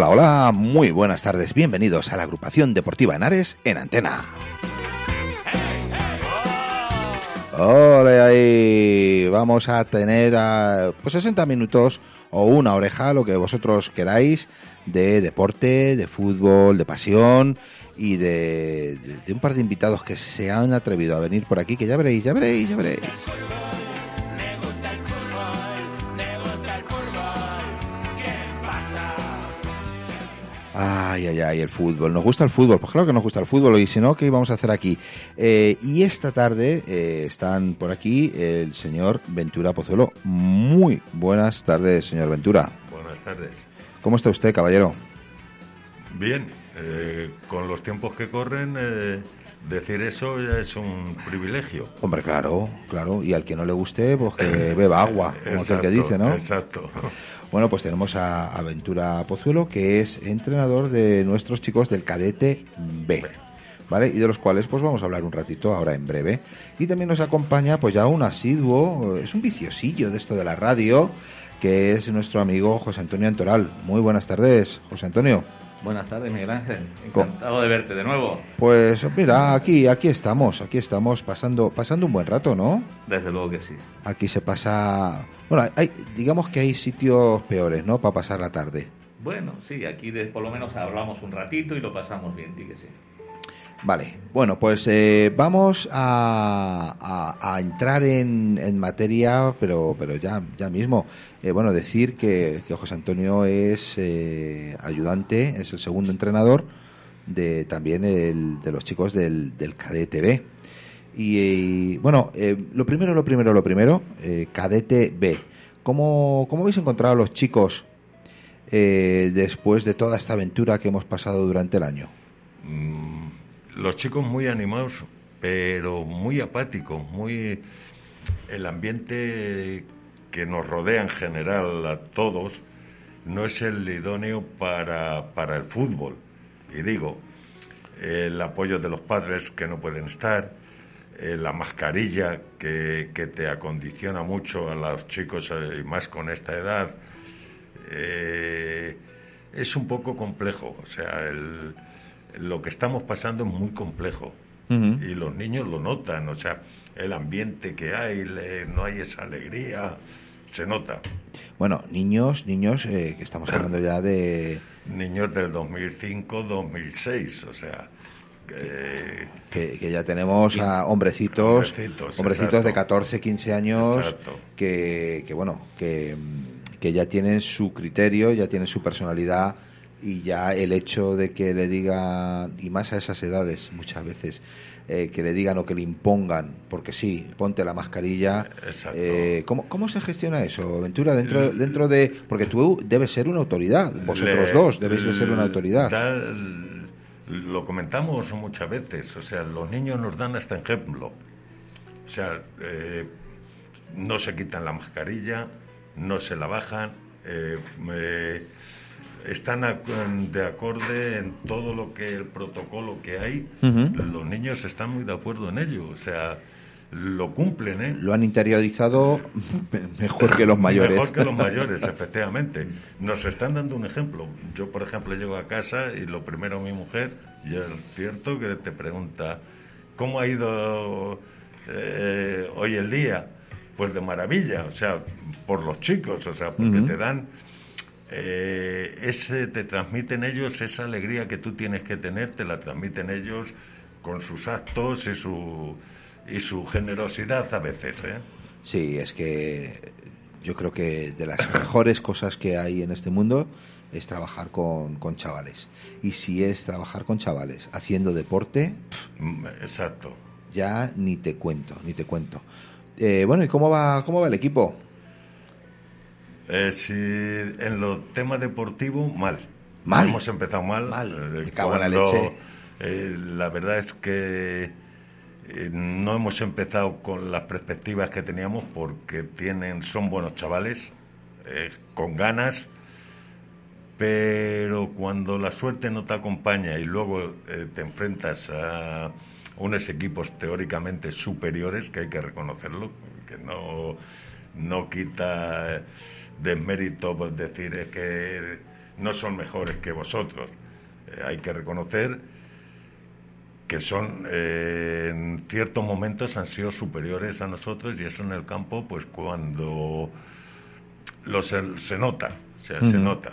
Hola, hola, muy buenas tardes. Bienvenidos a la agrupación deportiva Henares en Antena. Hola ahí. Vamos a tener ah, pues 60 minutos o una oreja, lo que vosotros queráis, de deporte, de fútbol, de pasión y de, de- de un par de invitados que se han atrevido a venir por aquí, que ya veréis, ya veréis, ya veréis. Ay, ay, ay, el fútbol. ¿Nos gusta el fútbol? Pues claro que nos gusta el fútbol. Y si no, ¿qué íbamos a hacer aquí? Eh, y esta tarde eh, están por aquí el señor Ventura Pozuelo. Muy buenas tardes, señor Ventura. Buenas tardes. ¿Cómo está usted, caballero? Bien, eh, con los tiempos que corren, eh, decir eso ya es un privilegio. Hombre, claro, claro. Y al que no le guste, pues que beba agua, como aquel que dice, ¿no? Exacto. Bueno, pues tenemos a, a Ventura Pozuelo, que es entrenador de nuestros chicos del cadete B. ¿Vale? Y de los cuales pues vamos a hablar un ratito ahora en breve. Y también nos acompaña pues ya un asiduo, es un viciosillo de esto de la radio, que es nuestro amigo José Antonio Antoral. Muy buenas tardes, José Antonio. Buenas tardes, Miguel Ángel. Encantado de verte de nuevo. Pues mira, aquí, aquí estamos, aquí estamos pasando, pasando un buen rato, ¿no? Desde luego que sí. Aquí se pasa, bueno, hay, digamos que hay sitios peores, ¿no? Para pasar la tarde. Bueno, sí, aquí de- por lo menos hablamos un ratito y lo pasamos bien, que sí. Vale, bueno, pues eh, vamos a, a- entrar en, en materia, pero, pero ya, ya mismo. Eh, bueno, decir que, que José Antonio es eh, ayudante, es el segundo entrenador de también el, de los chicos del, del Cadete B. Y, eh, bueno, eh, lo primero, lo primero, lo primero, eh, Cadete B. ¿Cómo, ¿Cómo habéis encontrado a los chicos después de toda esta aventura que hemos pasado durante el año? Mm, Los chicos muy animados, pero muy apáticos, muy... El ambiente que nos rodea en general a todos no es el idóneo para, para el fútbol. Y digo, el apoyo de los padres que no pueden estar, eh, la mascarilla que, que te acondiciona mucho a los chicos eh, y más con esta edad, eh, es un poco complejo. O sea, el- lo que estamos pasando es muy complejo. Y los niños lo notan, o sea, el ambiente que hay, le- no hay esa alegría, se nota. Bueno, niños, niños, eh, que estamos hablando ya de Niños del 2005-2006, o sea, que- que, que ya tenemos a hombrecitos, Hombrecitos, hombrecitos de exacto. 14, 15 años, que, que bueno, que, que ya tienen su criterio, ya tienen su personalidad y ya el hecho de que le digan, y más a esas edades muchas veces, eh, que le digan o que le impongan, porque sí, ponte la mascarilla. Eh, ¿cómo, ¿Cómo se gestiona eso, Ventura? Dentro, dentro de. Porque tú debes ser una autoridad, vosotros le- dos debéis de ser una autoridad. da lo comentamos muchas veces, o sea, los niños nos dan este ejemplo. O sea, eh, no se quitan la mascarilla, no se la bajan, eh, están de acorde en todo lo que el protocolo que hay. Los niños están muy de acuerdo en ello, o sea, lo cumplen, ¿eh? Lo han interiorizado mejor que los mayores. Mejor que los mayores, efectivamente. Nos están dando un ejemplo. Yo, por ejemplo, llego a casa y lo primero mi mujer, y es cierto que te pregunta, ¿cómo ha ido eh, hoy el día? Pues de maravilla, o sea, por los chicos, o sea, porque te dan... Eh, ese te transmiten ellos esa alegría que tú tienes que tener, te la transmiten ellos con sus actos y su y su generosidad a veces. ¿eh? Sí, es que yo creo que de las mejores cosas que hay en este mundo es trabajar con, con chavales. Y si es trabajar con chavales haciendo deporte, mm, exacto. Ya ni te cuento, ni te cuento. Eh, bueno, ¿y cómo va, cómo va el equipo? Eh, si en los temas deportivos, mal. Mal. Hemos empezado mal. Mal. Eh, cago en la leche. Eh, la verdad es que eh, no hemos empezado con las perspectivas que teníamos porque tienen, son buenos chavales, con ganas, pero cuando la suerte no te acompaña y luego eh, te enfrentas a unos equipos teóricamente superiores, que hay que reconocerlo, que no, no quita desmérito pues, decir que no son mejores que vosotros. hay que reconocer que son eh, en ciertos momentos han sido superiores a nosotros y eso en el campo pues cuando lo se, se nota o sea, se nota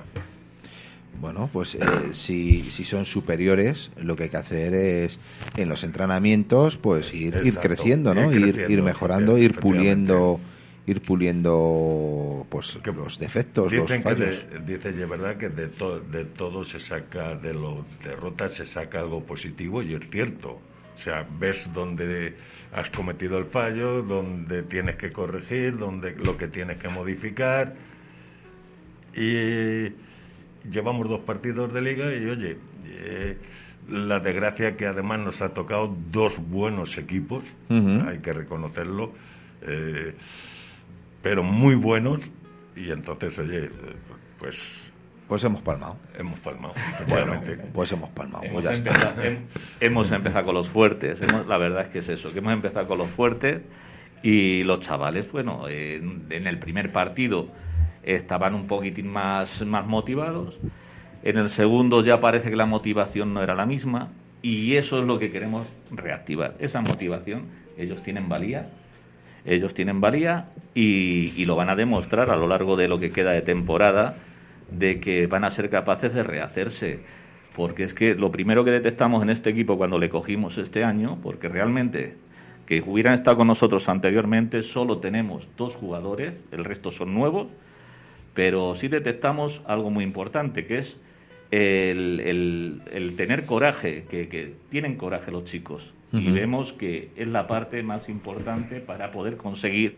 bueno, pues eh, si, si son superiores, lo que hay que hacer es en los entrenamientos, pues ir, ir creciendo, ¿no? Ir, creciendo, ir mejorando, ir puliendo ir puliendo pues que los defectos, los fallos. Que de, verdad que de, to, de todo se saca, de las derrotas se saca algo positivo y es cierto. O sea, ves dónde has cometido el fallo, dónde tienes que corregir, dónde lo que tienes que modificar. Y llevamos dos partidos de liga y oye, eh, la desgracia que además nos ha tocado dos buenos equipos, uh -huh. hay que reconocerlo. Eh, pero muy buenos y entonces, oye, pues... Pues hemos palmado. Hemos palmado. Bueno, pues hemos palmado. Hemos, pues ya empezado, está. hemos empezado con los fuertes. Hemos, la verdad es que es eso, que hemos empezado con los fuertes y los chavales, bueno, en, en el primer partido estaban un poquitín más, más motivados. En el segundo ya parece que la motivación no era la misma y eso es lo que queremos reactivar. Esa motivación, ellos tienen valía, ellos tienen valía y, lo van a demostrar a lo largo de lo que queda de temporada de que van a ser capaces de rehacerse. Porque es que lo primero que detectamos en este equipo cuando le cogimos este año, porque realmente que hubieran estado con nosotros anteriormente, solo tenemos dos jugadores, el resto son nuevos, pero sí detectamos algo muy importante, que es el, tener coraje, que tienen coraje los chicos y vemos que es la parte más importante para poder conseguir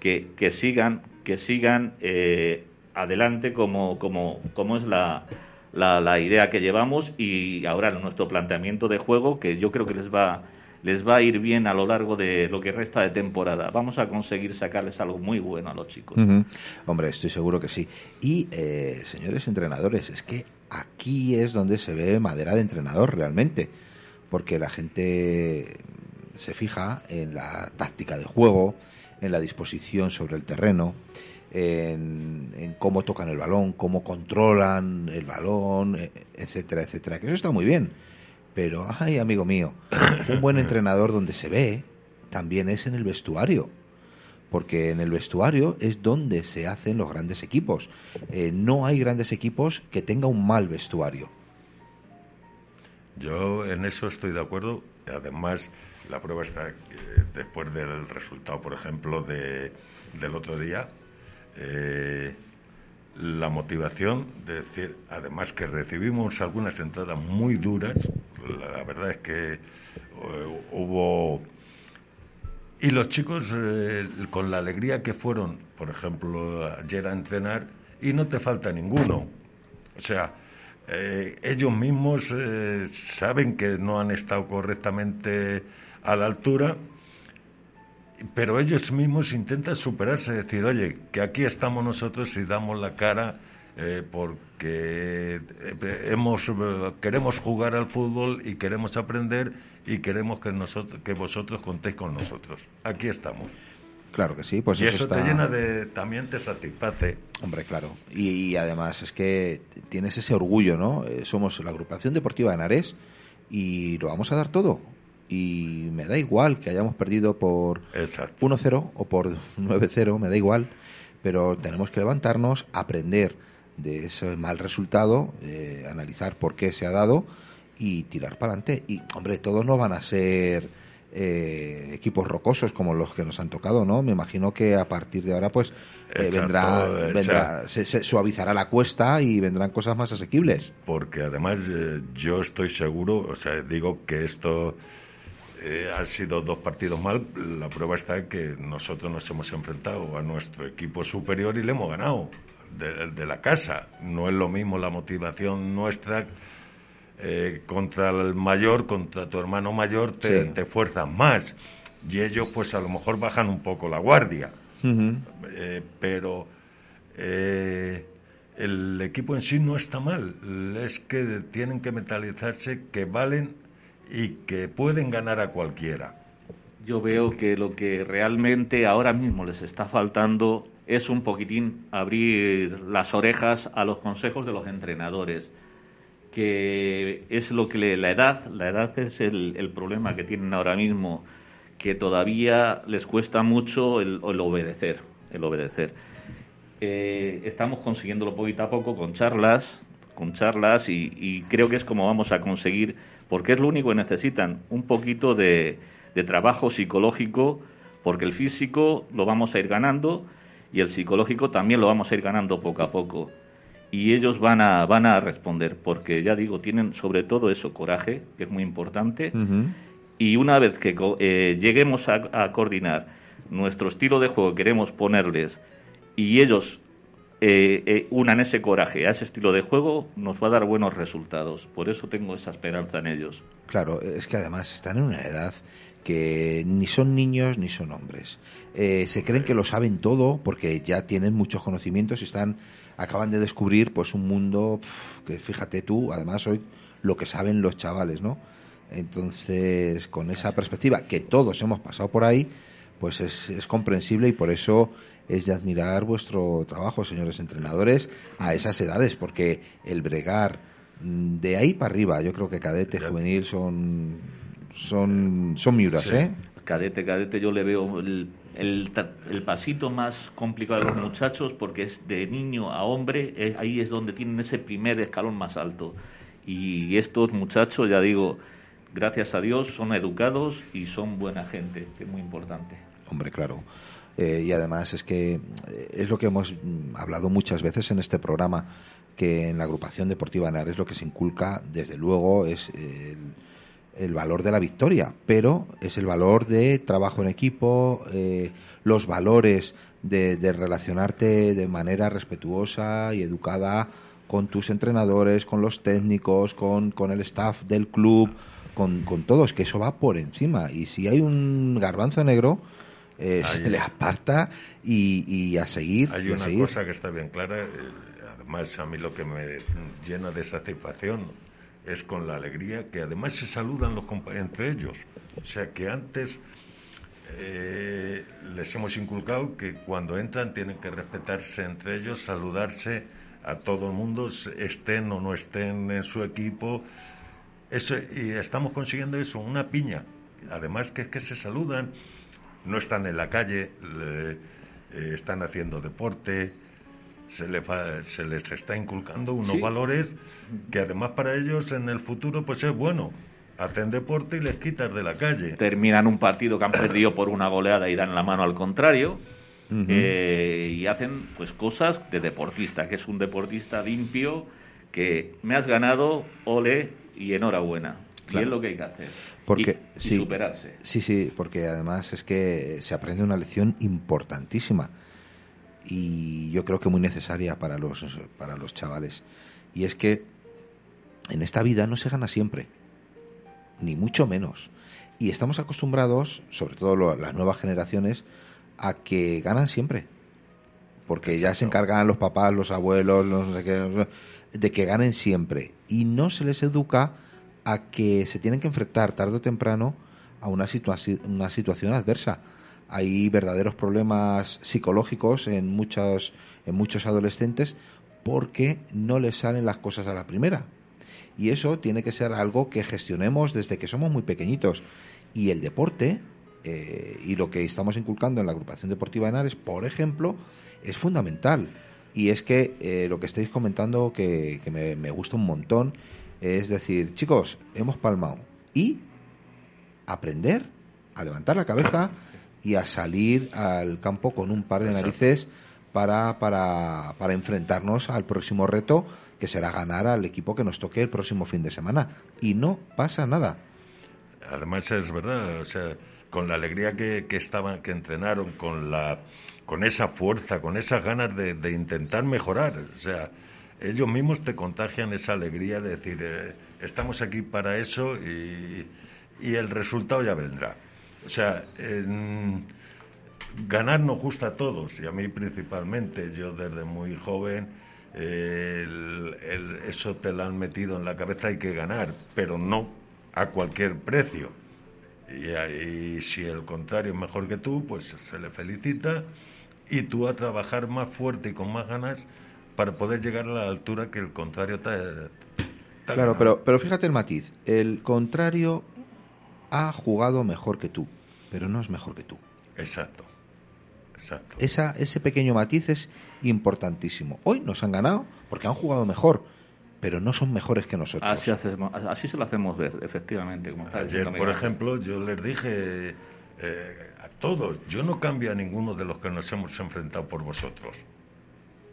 que, que sigan que sigan eh, adelante como, como, como es la, la, la, idea que llevamos y ahora nuestro planteamiento de juego que yo creo que les va les va a ir bien a lo largo de lo que resta de temporada. Vamos a conseguir sacarles algo muy bueno a los chicos. Uh -huh. Hombre, estoy seguro que sí. Y, eh, señores entrenadores, es que aquí es donde se ve madera de entrenador realmente porque la gente se fija en la táctica de juego, en la disposición sobre el terreno, en, cómo tocan el balón, cómo controlan el balón, etcétera, etcétera. Que eso está muy bien. Pero, ay, amigo mío, un buen entrenador donde se ve también es en el vestuario. Porque en el vestuario es donde se hacen los grandes equipos. Eh, no hay grandes equipos que tengan un mal vestuario. Yo en eso estoy de acuerdo. Además, la prueba está eh, después del resultado, por ejemplo, de, del otro día. Eh, la motivación de decir, además que recibimos algunas entradas muy duras, la, verdad es que uh, hubo... Y los chicos, eh, con la alegría que fueron, por ejemplo, ayer a entrenar, y no te falta ninguno. O sea, eh, ellos mismos eh, saben que no han estado correctamente a la altura, pero ellos mismos intentan superarse, decir, oye, que aquí estamos nosotros y damos la cara eh, porque eh, hemos, queremos jugar al fútbol y queremos aprender y queremos que, nosotros, que vosotros contéis con nosotros. Aquí estamos. Claro que sí, pues y eso, está... te llena de, también te satisface. Hombre, claro. Y, y además es que tienes ese orgullo, ¿no? Eh, somos la agrupación deportiva de Henares y lo vamos a dar todo. Y me da igual que hayamos perdido por Exacto. 1-0 o por 9-0, me da igual, pero tenemos que levantarnos, aprender de ese mal resultado, eh, analizar por qué se ha dado y tirar para adelante. Y, hombre, todos no van a ser eh, equipos rocosos como los que nos han tocado, ¿no? Me imagino que a partir de ahora, pues, eh, vendrá, vendrá se suavizará la cuesta y vendrán cosas más asequibles. Porque además eh, yo estoy seguro, o sea, digo que esto eh, ha sido dos partidos mal. La prueba está en que nosotros nos hemos enfrentado a nuestro equipo superior y le hemos ganado de, de la casa. No es lo mismo la motivación nuestra eh, contra el mayor, contra tu hermano mayor, te, Sí. te fuerzas más. Y ellos, pues a lo mejor bajan un poco la guardia. Eh, pero eh, el equipo en sí no está mal. Es que tienen que mentalizarse que valen y que pueden ganar a cualquiera. Yo veo que lo que realmente ahora mismo les está faltando es un poquitín abrir las orejas a los consejos de los entrenadores, que es lo que le- la edad, la edad es el, el problema que tienen ahora mismo, que todavía les cuesta mucho el, obedecer, el obedecer. Eh, estamos consiguiéndolo poquito a poco con charlas, con charlas y, creo que es como vamos a conseguir, porque es lo único que necesitan, un poquito de trabajo psicológico, porque el físico lo vamos a ir ganando y el psicológico también lo vamos a ir ganando poco a poco. Y ellos van a, van a responder, porque ya digo, tienen sobre todo eso, coraje, que es muy importante. Y una vez que eh, lleguemos a, a coordinar nuestro estilo de juego que queremos ponerles y ellos eh, eh, unan ese coraje a ese estilo de juego, nos va a dar buenos resultados. Por eso tengo esa esperanza en ellos. Claro, es que además están en una edad que ni son niños ni son hombres. Eh, se creen que lo saben todo porque ya tienen muchos conocimientos y están acaban de descubrir pues un mundo pf, que fíjate tú, además hoy lo que saben los chavales, ¿no? Entonces, con esa perspectiva que todos hemos pasado por ahí, pues es, es comprensible y por eso es de admirar vuestro trabajo, señores entrenadores, a esas edades, porque el bregar mm, de ahí para arriba, yo creo que cadete, juvenil son son son miuras, Sí. ¿eh? Cadete, cadete, yo le veo el, el, el pasito más complicado de los muchachos porque es de niño a hombre, eh, ahí es donde tienen ese primer escalón más alto. Y estos muchachos, ya digo, gracias a Dios, son educados y son buena gente, que es muy importante. Hombre, claro. Eh, y además es que eh, es lo que hemos mm, hablado muchas veces en este programa, que en la agrupación deportiva Henares lo que se inculca, desde luego, es el, el valor de la victoria, pero es el valor de trabajo en equipo, eh, los valores de, de relacionarte de manera respetuosa y educada con tus entrenadores, con los técnicos, con, con el staff del club, con, con todos, que eso va por encima. Y si hay un garbanzo negro, eh, se le aparta y, y a seguir. Hay una seguir. cosa que está bien clara, eh, además a mí lo que me llena de satisfacción es con la alegría que además se saludan los entre ellos. O sea que antes eh, les hemos inculcado que cuando entran tienen que respetarse entre ellos, saludarse a todo el mundo, estén o no estén en su equipo. Eso, y estamos consiguiendo eso, una piña. Además que es que se saludan, no están en la calle, le- eh, están haciendo deporte, se, le fa- se les está inculcando unos Sí. valores que además para ellos en el futuro pues es bueno. Hacen deporte y les quitas de la calle. terminan un partido que han perdido por una goleada y dan la mano al contrario eh, y hacen pues cosas de deportista que es un deportista limpio que me has ganado ole y enhorabuena. Y es lo que hay que hacer. Porque y, y sí, superarse. Sí, sí, porque además es que se aprende una lección importantísima y yo creo que muy necesaria para los para los chavales y es que en esta vida no se gana siempre, ni mucho menos. Y estamos acostumbrados, sobre todo lo- las nuevas generaciones, a que ganan siempre. porque ya se encargan los papás, los abuelos, los no sé qué, de que ganen siempre. Y no se les educa a que se tienen que enfrentar tarde o temprano a una, situaci- una situación adversa. Hay verdaderos problemas psicológicos en muchos, en muchos adolescentes porque no les salen las cosas a la primera. Y eso tiene que ser algo que gestionemos desde que somos muy pequeñitos. Y el deporte, eh, y lo que estamos inculcando en la agrupación deportiva de Henares, por ejemplo, es fundamental. Y es que eh, lo que estáis comentando, que, que me, me gusta un montón, es decir, chicos, hemos palmado. Y aprender a levantar la cabeza y a salir al campo con un par de narices para, para, para enfrentarnos al próximo reto, que será ganar al equipo que nos toque el próximo fin de semana. Y no pasa nada. Además es verdad, o sea, con la alegría que, que estaban, que entrenaron, con la, con esa fuerza, con esas ganas de, de intentar mejorar, o sea, ellos mismos te contagian esa alegría de decir, eh, estamos aquí para eso y, y el resultado ya vendrá. O sea, en- ganar nos gusta a todos y a mí principalmente. Yo desde muy joven eh, el- el- eso te lo han metido en la cabeza, hay que ganar, pero no a cualquier precio. Y, si el contrario es mejor que tú, pues se le felicita y tú a trabajar más fuerte y con más ganas para poder llegar a la altura que el contrario te, te Claro, pero, pero fíjate el matiz. El contrario ha jugado mejor que tú, pero no es mejor que tú. Exacto, exacto. Esa, ese pequeño matiz es importantísimo. Hoy nos han ganado porque han jugado mejor, pero no son mejores que nosotros. Así, hacemos, así se lo hacemos ver, efectivamente. Como está Ayer, por ejemplo, yo les dije eh, a todos, yo no cambio a ninguno de los que nos hemos enfrentado por vosotros.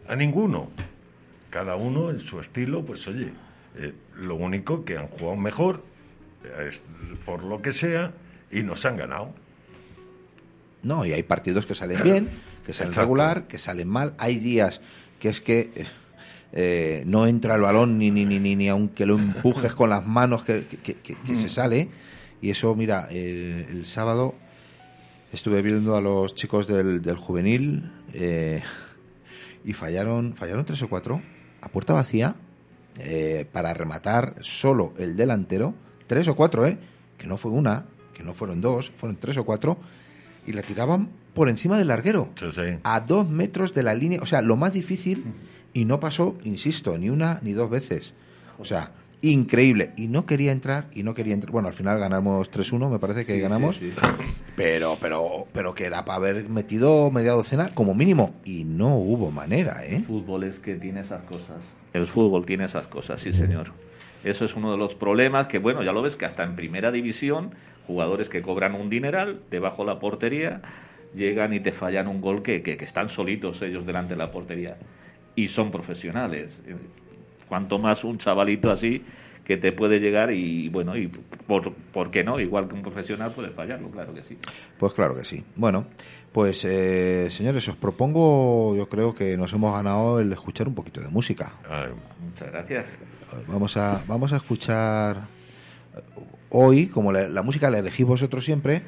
A ninguno. Cada uno en su estilo, pues oye, eh, lo único que han jugado mejor, por lo que sea, y nos han ganado. No, y hay partidos que salen bien, que salen Exacto. regular, que salen mal. Hay días que es que eh, eh, no entra el balón ni, ni, ni, ni, ni aunque lo empujes con las manos que, que- que- que- que se sale. Y eso, mira, el sábado estuve viendo a los chicos del, del juvenil eh, y fallaron, fallaron tres o cuatro a puerta vacía eh, para rematar solo el delantero. Tres o cuatro, ¿eh? Que no fue una, que no fueron dos, fueron tres o cuatro y la tiraban por encima del larguero, Sí, sí. a dos metros de la línea, o sea, lo más difícil, y no pasó, insisto, ni una ni dos veces. O sea, increíble. Y no quería entrar, y no quería entrar. Bueno, al final ganamos 3-1, me parece que Sí, ganamos, sí, sí. pero pero pero que era para haber metido media docena como mínimo, y no hubo manera, ¿eh? El fútbol es que tiene esas cosas. El fútbol tiene esas cosas, sí, señor. Eso es uno de los problemas que, bueno, ya lo ves que hasta en primera división, jugadores que cobran un dineral debajo de la portería, llegan y te fallan un gol que, que, que están solitos ellos delante de la portería. Y son profesionales. Eh, Cuanto más un chavalito así que te puede llegar y, bueno, y por, ¿por qué no? Igual que un profesional puede fallarlo, claro que sí. Pues claro que sí. Bueno, pues eh, señores, os propongo, yo creo que nos hemos ganado el escuchar un poquito de música. Ay, Muchas gracias. Vamos a, vamos a escuchar eh, hoy, como la, la música la elegís vosotros siempre,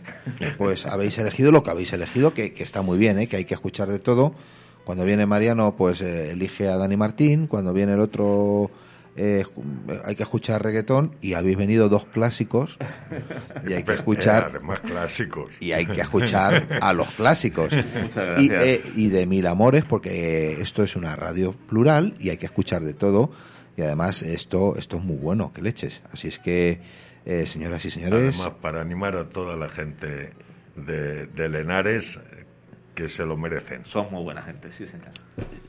pues habéis elegido lo que habéis elegido, que, que está muy bien, ¿eh? que hay que escuchar de todo. Cuando viene Mariano, pues eh, elige a Dani Martín, cuando viene el otro, eh, escu- hay que escuchar reggaetón, y habéis venido dos clásicos, y hay que eh, escuchar además clásicos. y hay que escuchar a los clásicos. Y, eh, y de mil amores, porque esto es una radio plural y hay que escuchar de todo. Y además esto, esto es muy bueno, que leches. Así es que, eh, señoras y señores, Además, para animar a toda la gente de, de Lenares que se lo merecen. Son muy buena gente, sí, señor.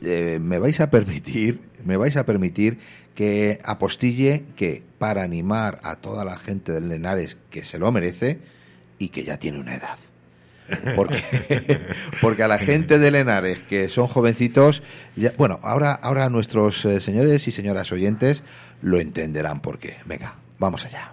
eh, me vais a permitir, me vais a permitir que apostille que para animar a toda la gente del Lenares que se lo merece y que ya tiene una edad. Porque, porque a la gente de Lenares que son jovencitos, ya- bueno, ahora, ahora nuestros eh, señores y señoras oyentes lo entenderán por qué. Venga, vamos allá.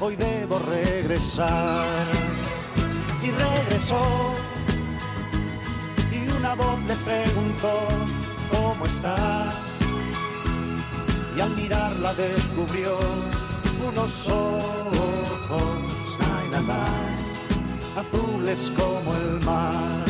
hoy debo regresar. Y regresó y una voz le preguntó, ¿cómo estás? Y al mirarla descubrió unos ojos, ay, na, na, azules como el mar.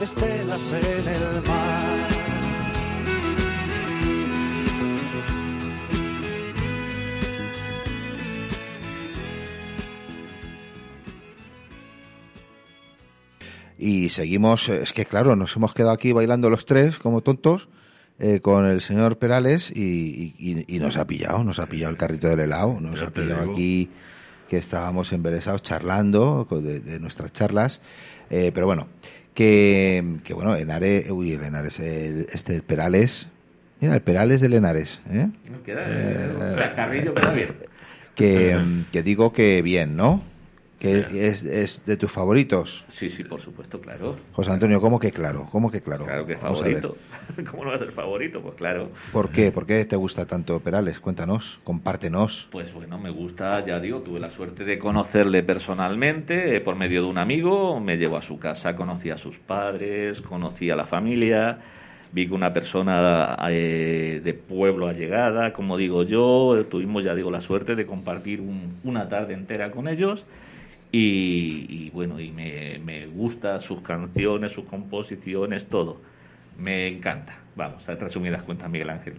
estelas en el mar. Y seguimos, eh, es que claro, nos hemos quedado aquí bailando los tres como tontos eh, con el señor Perales y, y- y nos ha pillado, nos ha pillado el carrito del helado, nos Ya ha pillado digo. aquí que estábamos embelesados charlando de nuestras charlas. Eh, pero bueno, que, que bueno, Henares, uy, el Henares, el- este el Perales, mira, el Perales de Henares, ¿eh? Queda, eh, Carrillo queda bien. que, que digo que bien, ¿no? Que es, es de tus favoritos. Sí, sí, por supuesto, claro. José Antonio, ¿cómo que claro? ¿Cómo que claro? Claro que es favorito. ¿Cómo no va a ser favorito? Pues claro. ¿Por qué? ¿Por qué te gusta tanto Perales? Cuéntanos, compártenos. Pues bueno, me gusta, ya digo, tuve la suerte de conocerle personalmente eh, por medio de un amigo, me llevó a su casa, conocí a sus padres, conocí a la familia, vi que una persona eh, de pueblo allegada, como digo yo, eh, tuvimos, ya digo, la suerte de compartir un- una tarde entera con ellos y, y, bueno, y me, me gusta sus canciones, sus composiciones, todo. Me encanta. Vamos, a resumidas cuentas, Miguel Ángel.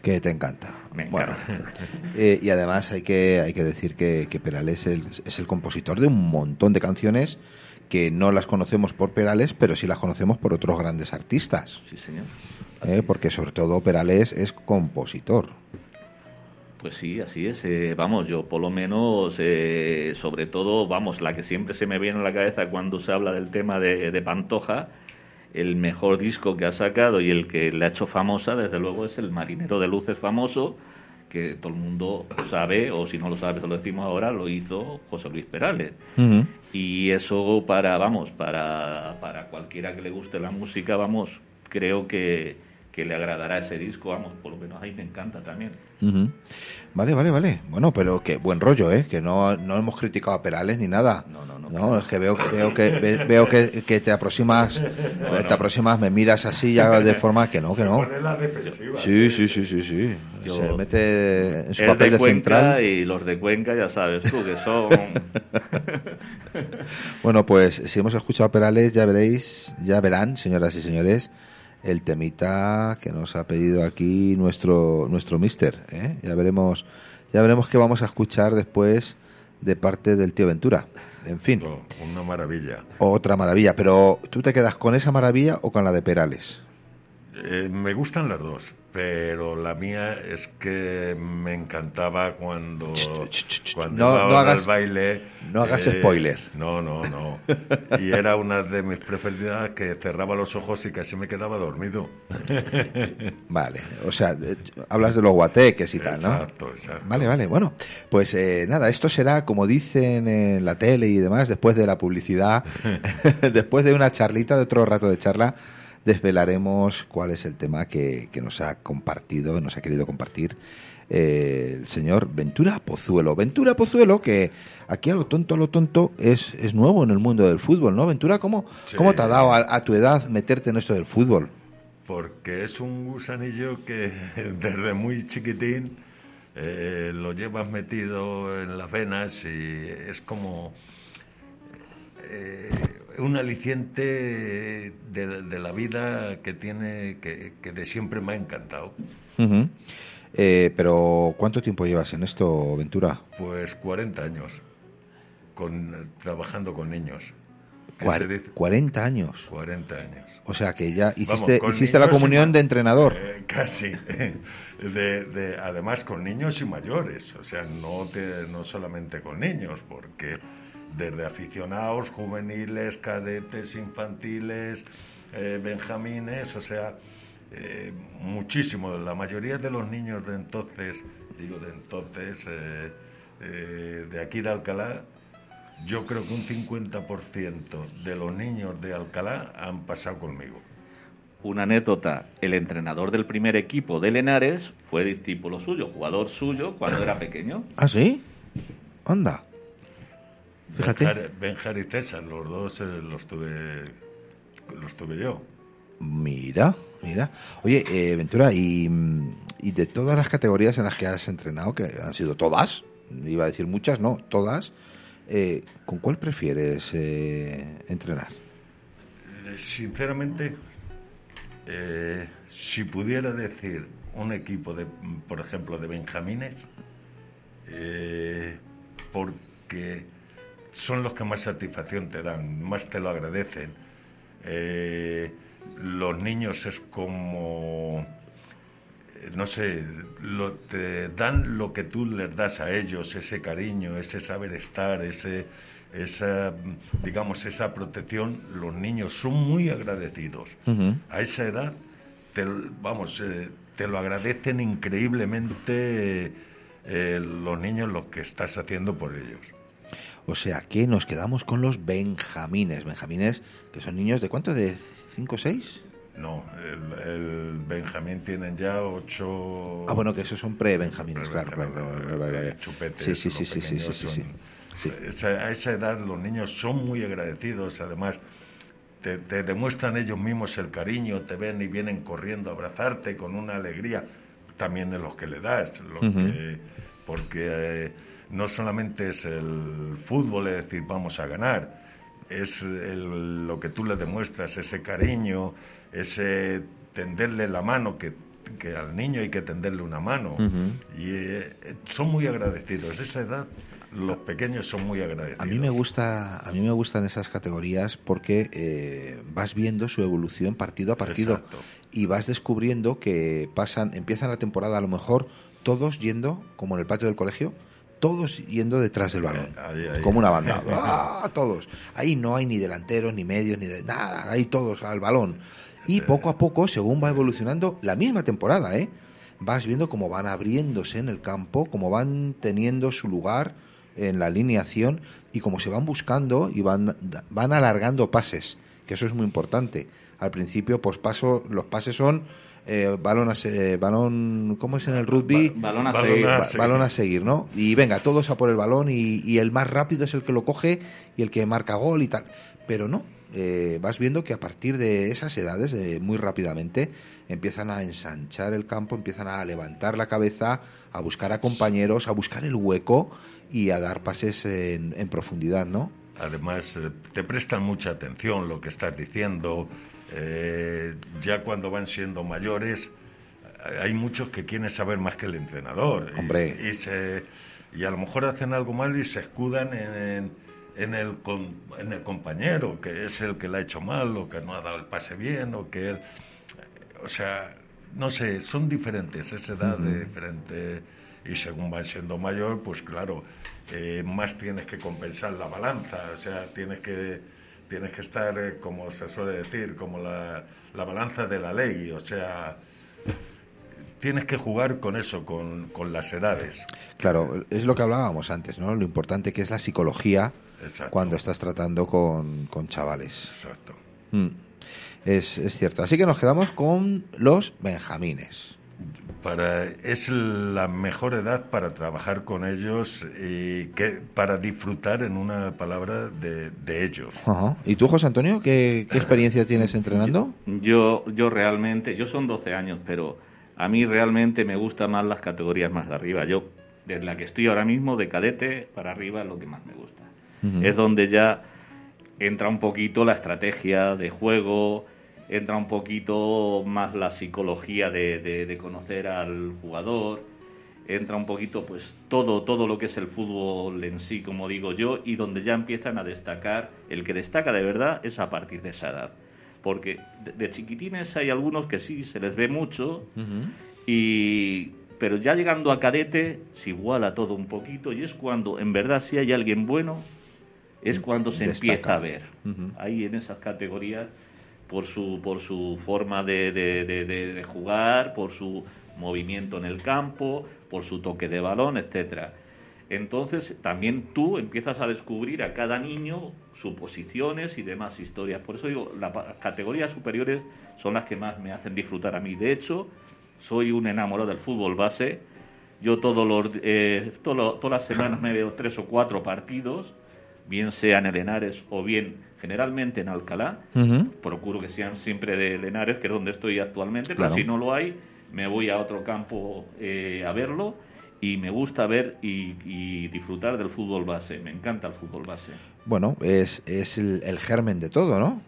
Que te encanta. Me Bueno, encanta. eh, y además hay que, hay que decir que, que Perales es el, es el compositor de un montón de canciones que no las conocemos por Perales, pero sí las conocemos por otros grandes artistas. Sí, señor. ¿eh? Porque sobre todo Perales es compositor. Pues sí, así es. Eh, vamos, yo por lo menos, eh, sobre todo, vamos, la que siempre se me viene a la cabeza cuando se habla del tema de, de Pantoja, el mejor disco que ha sacado y el que le ha hecho famosa, desde luego, es El Marinero de Luces famoso, que todo el mundo sabe, o si no lo sabe, se lo decimos ahora, lo hizo José Luis Perales. Y eso para, vamos, para, para cualquiera que le guste la música, vamos, creo que, que le agradará ese disco, vamos, por lo menos ahí me encanta también. Vale, vale, vale. Bueno, pero que buen rollo, ¿eh? Que no, no hemos criticado a Perales ni nada. No, no, no. No, es que veo, veo que ve- veo que, que te aproximas, te aproximas, me miras así ya de forma que no, que no. Pone la defensiva. Sí, sí, sí, sí, sí. Yo- Se mete en su papel de de Cuenca central. y los de Cuenca ya sabes tú que son... Bueno, pues si hemos escuchado a Perales, ya veréis, ya verán, señoras y señores, el temita que nos ha pedido aquí nuestro nuestro mister. ¿eh? Ya veremos, ya veremos qué vamos a escuchar después de parte del tío Ventura. En fin, Oh, Una maravilla. otra maravilla. Pero ¿tú te quedas con esa maravilla o con la de Perales? Eh, me gustan las dos, pero la mía es que me encantaba cuando, cuando no- iba no hagas- al baile. eh, no hagas spoiler. No, no, no. Y era una de mis preferidas que cerraba los ojos y casi me quedaba dormido. Vale, o sea, eh, hablas de los guateques y tal, ¿no? Exacto, exacto. Vale, vale, bueno, pues eh, nada, esto será como dicen en la tele y demás, después de la publicidad, después de una charlita, de otro rato de charla, desvelaremos cuál es el tema que, que nos ha compartido, nos ha querido compartir eh, el señor Ventura Pozuelo. Ventura Pozuelo, que aquí a lo tonto, a lo tonto, es, es nuevo en el mundo del fútbol, ¿no? Ventura, ¿cómo, Sí. ¿cómo te ha dado a, a tu edad meterte en esto del fútbol? Porque es un gusanillo que desde muy chiquitín eh, lo llevas metido en las venas y es como eh, un aliciente de, de la vida que tiene, que, que de siempre me ha encantado. Eh, pero, ¿cuánto tiempo llevas en esto, Ventura? Pues 40 años con, trabajando con niños. ¿Qué Cuar- se dice? 40 años. 40 años. O sea que ya hiciste, Vamos, hiciste la y comunión de entrenador. Eh, casi. De, de- además con niños y mayores. O sea, no, te- no solamente con niños, porque desde aficionados, juveniles, cadetes, infantiles, eh, benjamines, o sea, eh, muchísimo. La mayoría de los niños de entonces, digo de entonces, eh, eh, de aquí de Alcalá, yo creo que un 50% de los niños de Alcalá han pasado conmigo. Una anécdota, el entrenador del primer equipo de Lenares fue discípulo suyo, jugador suyo cuando era pequeño. ¿Ah, sí? Anda. Fíjate. Benjar, Benjar y César, los dos eh, los tuve los tuve yo. Mira, mira. Oye, eh, Ventura, y, y de todas las categorías en las que has entrenado, que han sido todas, iba a decir muchas, no, todas, eh, ¿con cuál prefieres entrenar? Sinceramente, si pudiera decir un equipo de, por ejemplo, de benjamines, porque son los que más satisfacción te dan, más te lo agradecen. Eh, los niños es como, no sé, lo, te dan lo que tú les das a ellos, ese cariño, ese saber estar, ese, esa, digamos, esa protección. Los niños son muy agradecidos. A esa edad, te, vamos, eh, te lo agradecen increíblemente eh, los niños lo que estás haciendo por ellos. O sea que nos quedamos con los benjamines. Benjamines, que son niños de cuánto? ¿De 5 o 6? No, el, el Benjamín tienen ya ocho... Ah, bueno, que esos son pre-benjamines, claro, Benjamín, claro, claro, chupetes, Sí, sí, sí, sí, sí, sí, sí. Esa- a esa edad los niños son muy agradecidos, además te, te demuestran ellos mismos el cariño, te ven y vienen corriendo a abrazarte con una alegría, también de los que le das, que- porque eh, no solamente es el fútbol, es decir, vamos a ganar, es el- lo que tú le demuestras, ese cariño, ese tenderle la mano que que al niño hay que tenderle una mano. Y eh, son muy agradecidos. Esa edad los pequeños son muy agradecidos. A mí me gusta, a mí me gustan esas categorías porque eh, vas viendo su evolución partido a partido Exacto. y vas descubriendo que pasan, empiezan la temporada a lo mejor todos yendo, como en el patio del colegio, todos yendo detrás del balón, Ahí, ahí. como una banda, ¡Ah! todos. Ahí no hay ni delanteros, ni medios, ni de nada, ahí todos al balón. Y poco a poco, según va evolucionando, la misma temporada, ¿eh? vas viendo cómo van abriéndose en el campo, cómo van teniendo su lugar en la alineación y cómo se van buscando y van, van alargando pases, que eso es muy importante. Al principio, pues paso, los pases son eh, balón, a se- balón, ¿cómo es en el rugby? Ba- balón a Balón seguir. a- Ba- seguir. balón a seguir, ¿no? Y venga, todos a por el balón y, y el más rápido es el que lo coge y el que marca gol y tal. Pero no, eh, vas viendo que a partir de esas edades, eh, muy rápidamente, empiezan a ensanchar el campo, empiezan a levantar la cabeza, a buscar a compañeros, a buscar el hueco y a dar pases en, en profundidad, ¿no? Además, eh, te prestan mucha atención lo que estás diciendo. Eh, ya cuando van siendo mayores, eh, hay muchos que quieren saber más que el entrenador. Y- Hombre. Y, se- y a lo mejor hacen algo mal y se escudan en, en el, en el compañero, que es el que le ha hecho mal, o que no ha dado el pase bien, o que él. O sea, no sé, son diferentes, es edad de diferente. Y según van siendo mayor, pues claro, eh, más tienes que compensar la balanza, o sea, tienes que, tienes que estar, eh, como se suele decir, como la, la balanza de la ley, o sea, tienes que jugar con eso, con, con las edades. Claro, es lo que hablábamos antes, ¿no? Lo importante que es la psicología Exacto. cuando estás tratando con, con chavales. Exacto. Mm. Es, es cierto. Así que nos quedamos con los benjamines. Para, es la mejor edad para trabajar con ellos y que, para disfrutar, en una palabra, de, de ellos. Ajá. ¿Y tú, José Antonio, qué, qué experiencia tienes entrenando? Yo, yo realmente, yo son 12 años, pero a mí realmente me gustan más las categorías más de arriba. Yo, desde la que estoy ahora mismo, de cadete para arriba, es lo que más me gusta. Es donde ya entra un poquito la estrategia de juego, entra un poquito más la psicología de, de- de conocer al jugador, entra un poquito pues todo, todo lo que es el fútbol en sí, como digo yo, y donde ya empiezan a destacar, el que destaca de verdad es a partir de esa edad. Porque de, de chiquitines hay algunos que sí se les ve mucho, y pero ya llegando a cadete se iguala todo un poquito y es cuando en verdad si hay alguien bueno es cuando se Destaca. empieza a ver Ujú. ahí en esas categorías por su por su forma de, de- de- de- jugar por su movimiento en el campo por su toque de balón etcétera entonces también tú empiezas a descubrir a cada niño sus posiciones y demás historias. Por eso digo las categorías superiores son las que más me hacen disfrutar a mí. De hecho soy un enamorado del fútbol base. Yo todos los, eh, todo todas las semanas me veo tres o cuatro partidos, bien sean en Henares o bien generalmente en Alcalá. Procuro que sean siempre de Henares, que es donde estoy actualmente, Claro. pero si no lo hay, me voy a otro campo eh, a verlo y me gusta ver y, y disfrutar del fútbol base. Me encanta el fútbol base. Bueno, es, es el, el germen de todo, ¿no?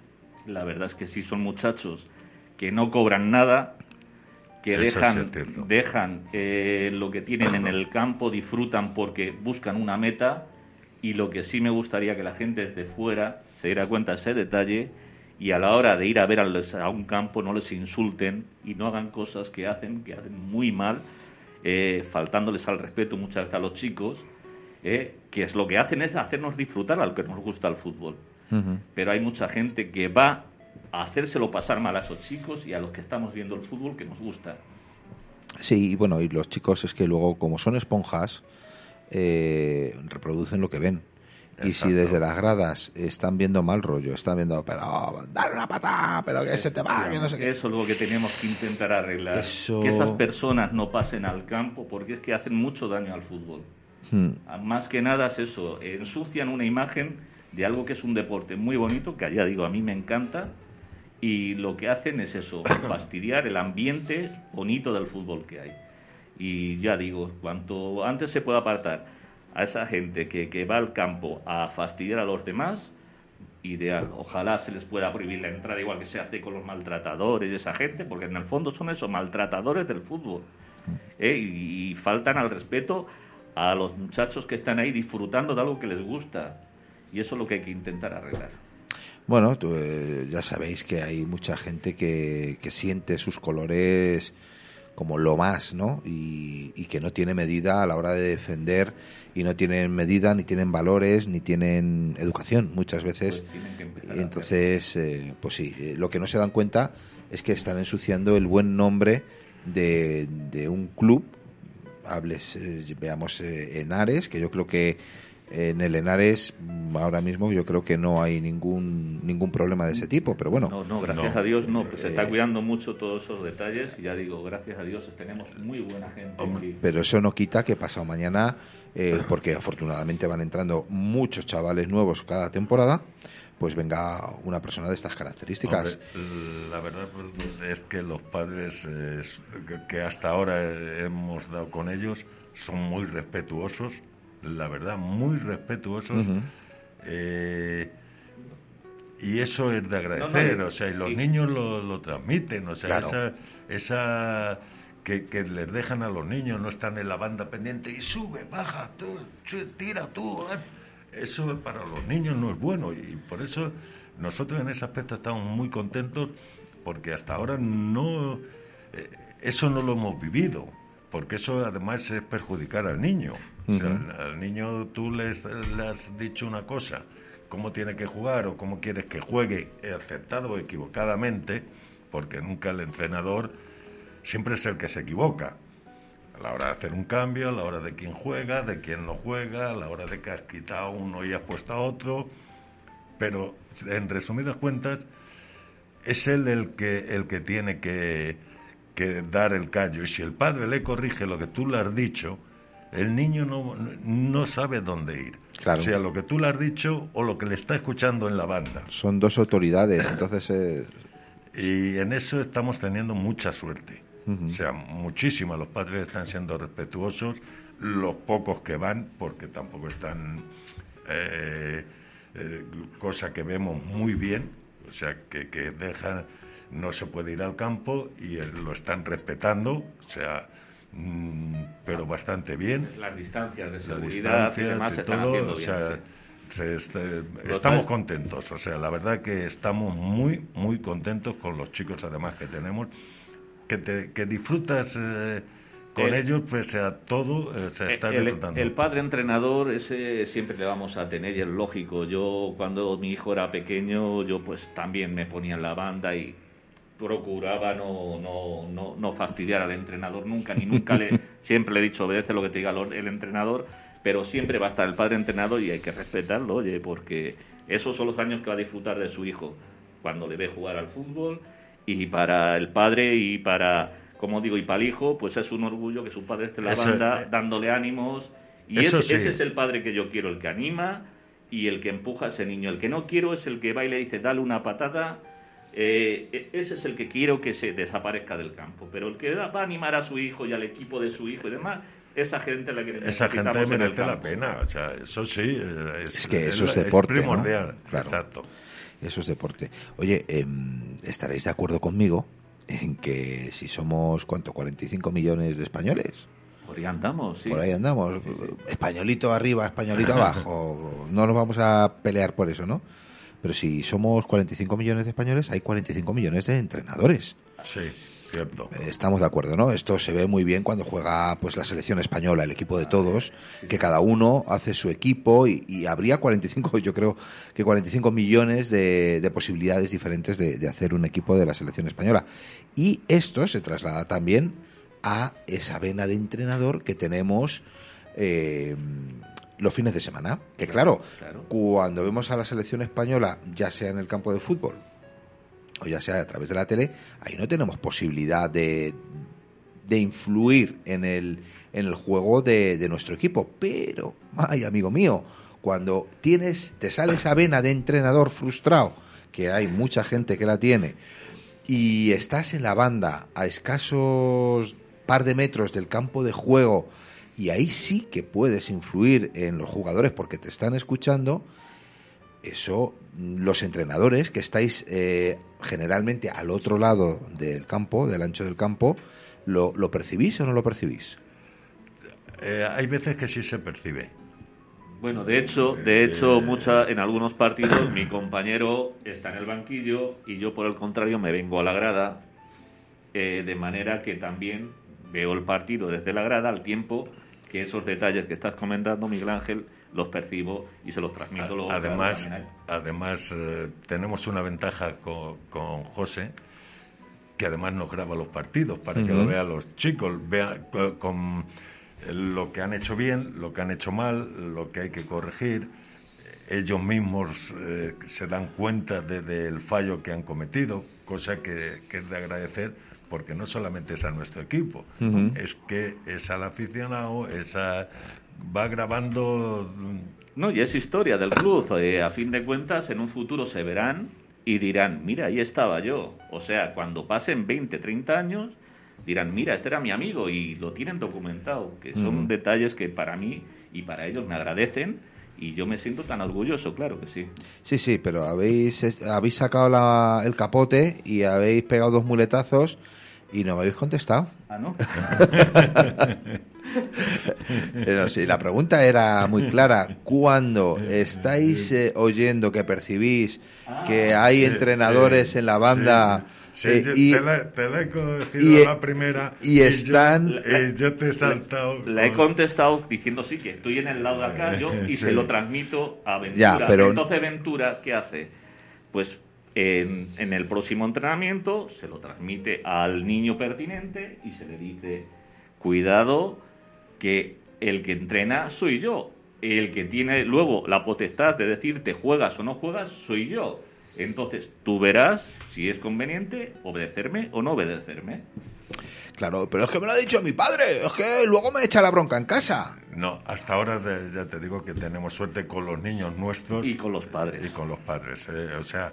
La verdad es que sí son muchachos que no cobran nada, que Eso dejan, dejan eh, lo que tienen en el campo, disfrutan porque buscan una meta y lo que sí me gustaría que la gente desde fuera se diera cuenta de ese detalle y a la hora de ir a ver a, un campo no les insulten y no hagan cosas que hacen, que hacen muy mal, eh, faltándoles al respeto muchas veces a los chicos, eh, que es lo que hacen es hacernos disfrutar al que nos gusta el fútbol pero hay mucha gente que va a hacérselo pasar mal a esos chicos y a los que estamos viendo el fútbol que nos gusta. Sí, y bueno, y los chicos es que luego, como son esponjas, eh, reproducen lo que ven. Y si Exacto. desde las gradas están viendo mal rollo, están viendo, pero dar una patada, pero que se te va, que no sé qué. Eso es lo que tenemos que intentar arreglar. Eso- Que esas personas no pasen al campo porque es que hacen mucho daño al fútbol. Hmm. Ah, Más que nada es eso, ensucian una imagen de algo que es un deporte muy bonito, que ya digo, a mí me encanta, y lo que hacen es eso, fastidiar el ambiente bonito del fútbol que hay. Y ya digo, cuanto antes se pueda apartar a esa gente que, que va al campo a fastidiar a los demás, ideal. Ojalá se les pueda prohibir la entrada igual que se hace con los maltratadores y esa gente, porque en el fondo son esos maltratadores del fútbol. ¿eh? Y, faltan al respeto a los muchachos que están ahí disfrutando de algo que les gusta. Y eso es lo que hay que intentar arreglar. Bueno, eh, ya sabéis que hay mucha gente que, que siente sus colores como lo más, ¿no? Y, y que no tiene medida a la hora de defender y no tienen medida, ni tienen valores, ni tienen educación muchas veces. Pues entonces, eh, pues sí, eh, lo que no se dan cuenta es que están ensuciando el buen nombre de, de un club, hables, eh, veamos eh, Henares, que yo creo que en el Henares mm, ahora mismo yo creo que no hay ningún ningún problema de ese tipo, pero bueno. No, no, gracias No. a Dios no, pues se está Eh, cuidando mucho todos esos detalles y ya digo, gracias a Dios tenemos muy buena gente. Hombre, aquí. Pero eso no quita que pasado mañana, eh, porque afortunadamente van entrando muchos chavales nuevos cada temporada, pues venga una persona de estas características. Hombre, la verdad pues, es que los padres eh, es- que- hasta ahora hemos dado con ellos son muy respetuosos, la verdad, muy respetuosos. eh, y eso es de agradecer, no, o sea, y los y- niños lo, lo transmiten, o sea, Claro. esa, esa que, que les dejan a los niños, no están en la banda pendiente y sube, baja, tú, tira tú. ah. Eso para los niños no es bueno y por eso nosotros en ese aspecto estamos muy contentos porque hasta ahora no, eh, eso no lo hemos vivido, porque eso además es perjudicar al niño. O sea, al, niño tú le has dicho una cosa, cómo tiene que jugar o cómo quieres que juegue, acertado o equivocadamente, porque nunca el entrenador siempre es el que se equivoca. A la hora de hacer un cambio, a la hora de quién juega, de quién no juega, a la hora de que has quitado uno y has puesto a otro. Pero, en resumidas cuentas, es él el que, el que tiene que, que dar el callo. Y si el padre le corrige lo que tú le has dicho, el niño no, no sabe dónde ir. Claro. O sea, lo que tú le has dicho o lo que le está escuchando en la banda. Son dos autoridades, entonces eh, Y en eso estamos teniendo mucha suerte. O sea, muchísimo. Los padres están siendo respetuosos, los pocos que van, porque tampoco están. eh, eh, cosa que vemos muy bien, o sea, que, que dejan. No se puede ir al campo y eh, lo están respetando, o sea, mm, pero bastante bien Las distancias de la seguridad y distancia demás y se están todo, o sea, sí. se este- estamos contentos, o sea, la verdad que estamos muy, muy contentos con los chicos además que tenemos, que, te- que disfrutas eh, con El- ellos, pues a todo eh, se está el, disfrutando. el padre entrenador ese siempre le vamos a tener y es lógico yo cuando mi hijo era pequeño yo pues también me ponía en la banda y procuraba no no no, no fastidiar al entrenador nunca ni nunca le siempre le he dicho obedece lo que te diga el entrenador pero siempre va a estar el padre entrenador y hay que respetarlo oye porque esos son los años que va a disfrutar de su hijo cuando le ve jugar al fútbol y para el padre y para como digo y para el hijo pues es un orgullo que su padre esté en la Eso, banda eh, dándole ánimos y eso ese, sí. ese es el padre que yo quiero el que anima y el que empuja a ese niño el que no quiero es el que va y le dice dale una patada eh, e- ese es el que quiero que se desaparezca del campo pero el que da- va a animar a su hijo y al equipo de su hijo y demás esa gente la que Esa gente merece la pena, o sea, eso sí, eh, es, Es que eso es deporte, ¿no? primordial, Claro. exacto. Eso es deporte. Oye, em, estaréis de acuerdo conmigo en que si somos, ¿cuánto? 45 millones de españoles. por ahí andamos sí Por ahí andamos. Españolito arriba, españolito abajo. No nos vamos a pelear por eso, ¿no? Pero si somos 45 millones de españoles, hay 45 millones de entrenadores. Sí, cierto. Estamos de acuerdo, ¿no? Esto se ve muy bien cuando juega pues la selección española, el equipo de todos, que cada uno hace su equipo y, y habría 45, yo creo que 45 millones de, de posibilidades diferentes de, de hacer un equipo de la selección española. Y esto se traslada también a esa vena de entrenador que tenemos eh, los fines de semana. Que claro, claro. cuando vemos a la selección española, ya sea en el campo de fútbol o ya sea a través de la tele, ahí no tenemos posibilidad de, de influir en el, en el juego de, nuestro equipo. Pero, ay, amigo mío, cuando tienes, te sale esa vena de entrenador frustrado, que hay mucha gente que la tiene, y estás en la banda a escasos par de metros del campo de juego, y ahí sí que puedes influir en los jugadores porque te están escuchando, eso los entrenadores que estáis eh, generalmente al otro lado del campo, del ancho del campo, ¿lo, lo percibís o no lo percibís? Eh, hay veces que sí se percibe. Bueno, de hecho, de hecho, mucha, en algunos partidos mi compañero está en el banquillo y yo por el contrario me vengo a la grada, eh, de manera que también veo el partido desde la grada al tiempo que esos detalles que estás comentando, Miguel Ángel, los percibo y se los transmito luego. Además, además eh, tenemos una ventaja con, con José, que además nos graba los partidos para que lo vean los chicos, vean co- con lo que han hecho bien, lo que han hecho mal, lo que hay que corregir. Ellos mismos eh, se dan cuenta de- del fallo que han cometido, cosa que, que es de agradecer, porque no solamente es a nuestro equipo, es que es al aficionado, es a- va grabando mm, No, y es historia del club. Eh, a fin de cuentas, en un futuro se verán y dirán, mira, ahí estaba yo. O sea, cuando pasen 20, 30 años, dirán, mira, este era mi amigo y lo tienen documentado. Que son detalles que para mí y para ellos me agradecen y yo me siento tan orgulloso, claro que sí. Sí, sí, pero habéis, habéis sacado la- el capote y habéis pegado dos muletazos y no me habéis contestado. Ah, ¿no? Pero sí, la pregunta era muy clara. Cuando estáis eh, oyendo que percibís que hay Sí, entrenadores sí, en la banda sí. eh, y, te, la, te la he cogido y- la primera y yo- están- y yo, te he saltado Le he con- contestado diciendo sí, que estoy en el lado de acá yo y Sí. se lo transmito a Ventura. Ya, pero- Entonces Ventura, ¿qué hace? Pues en, en el próximo entrenamiento se lo transmite al niño pertinente y se le dice, cuidado que el que entrena soy yo. El que tiene luego la potestad de decirte juegas o no juegas soy yo. Entonces tú verás si es conveniente obedecerme o no obedecerme. Claro, pero es que me lo ha dicho mi padre, es que luego me echa la bronca en casa. No, hasta ahora de- ya te digo que tenemos suerte con los niños nuestros Y con los padres. y con los padres. eh, o sea,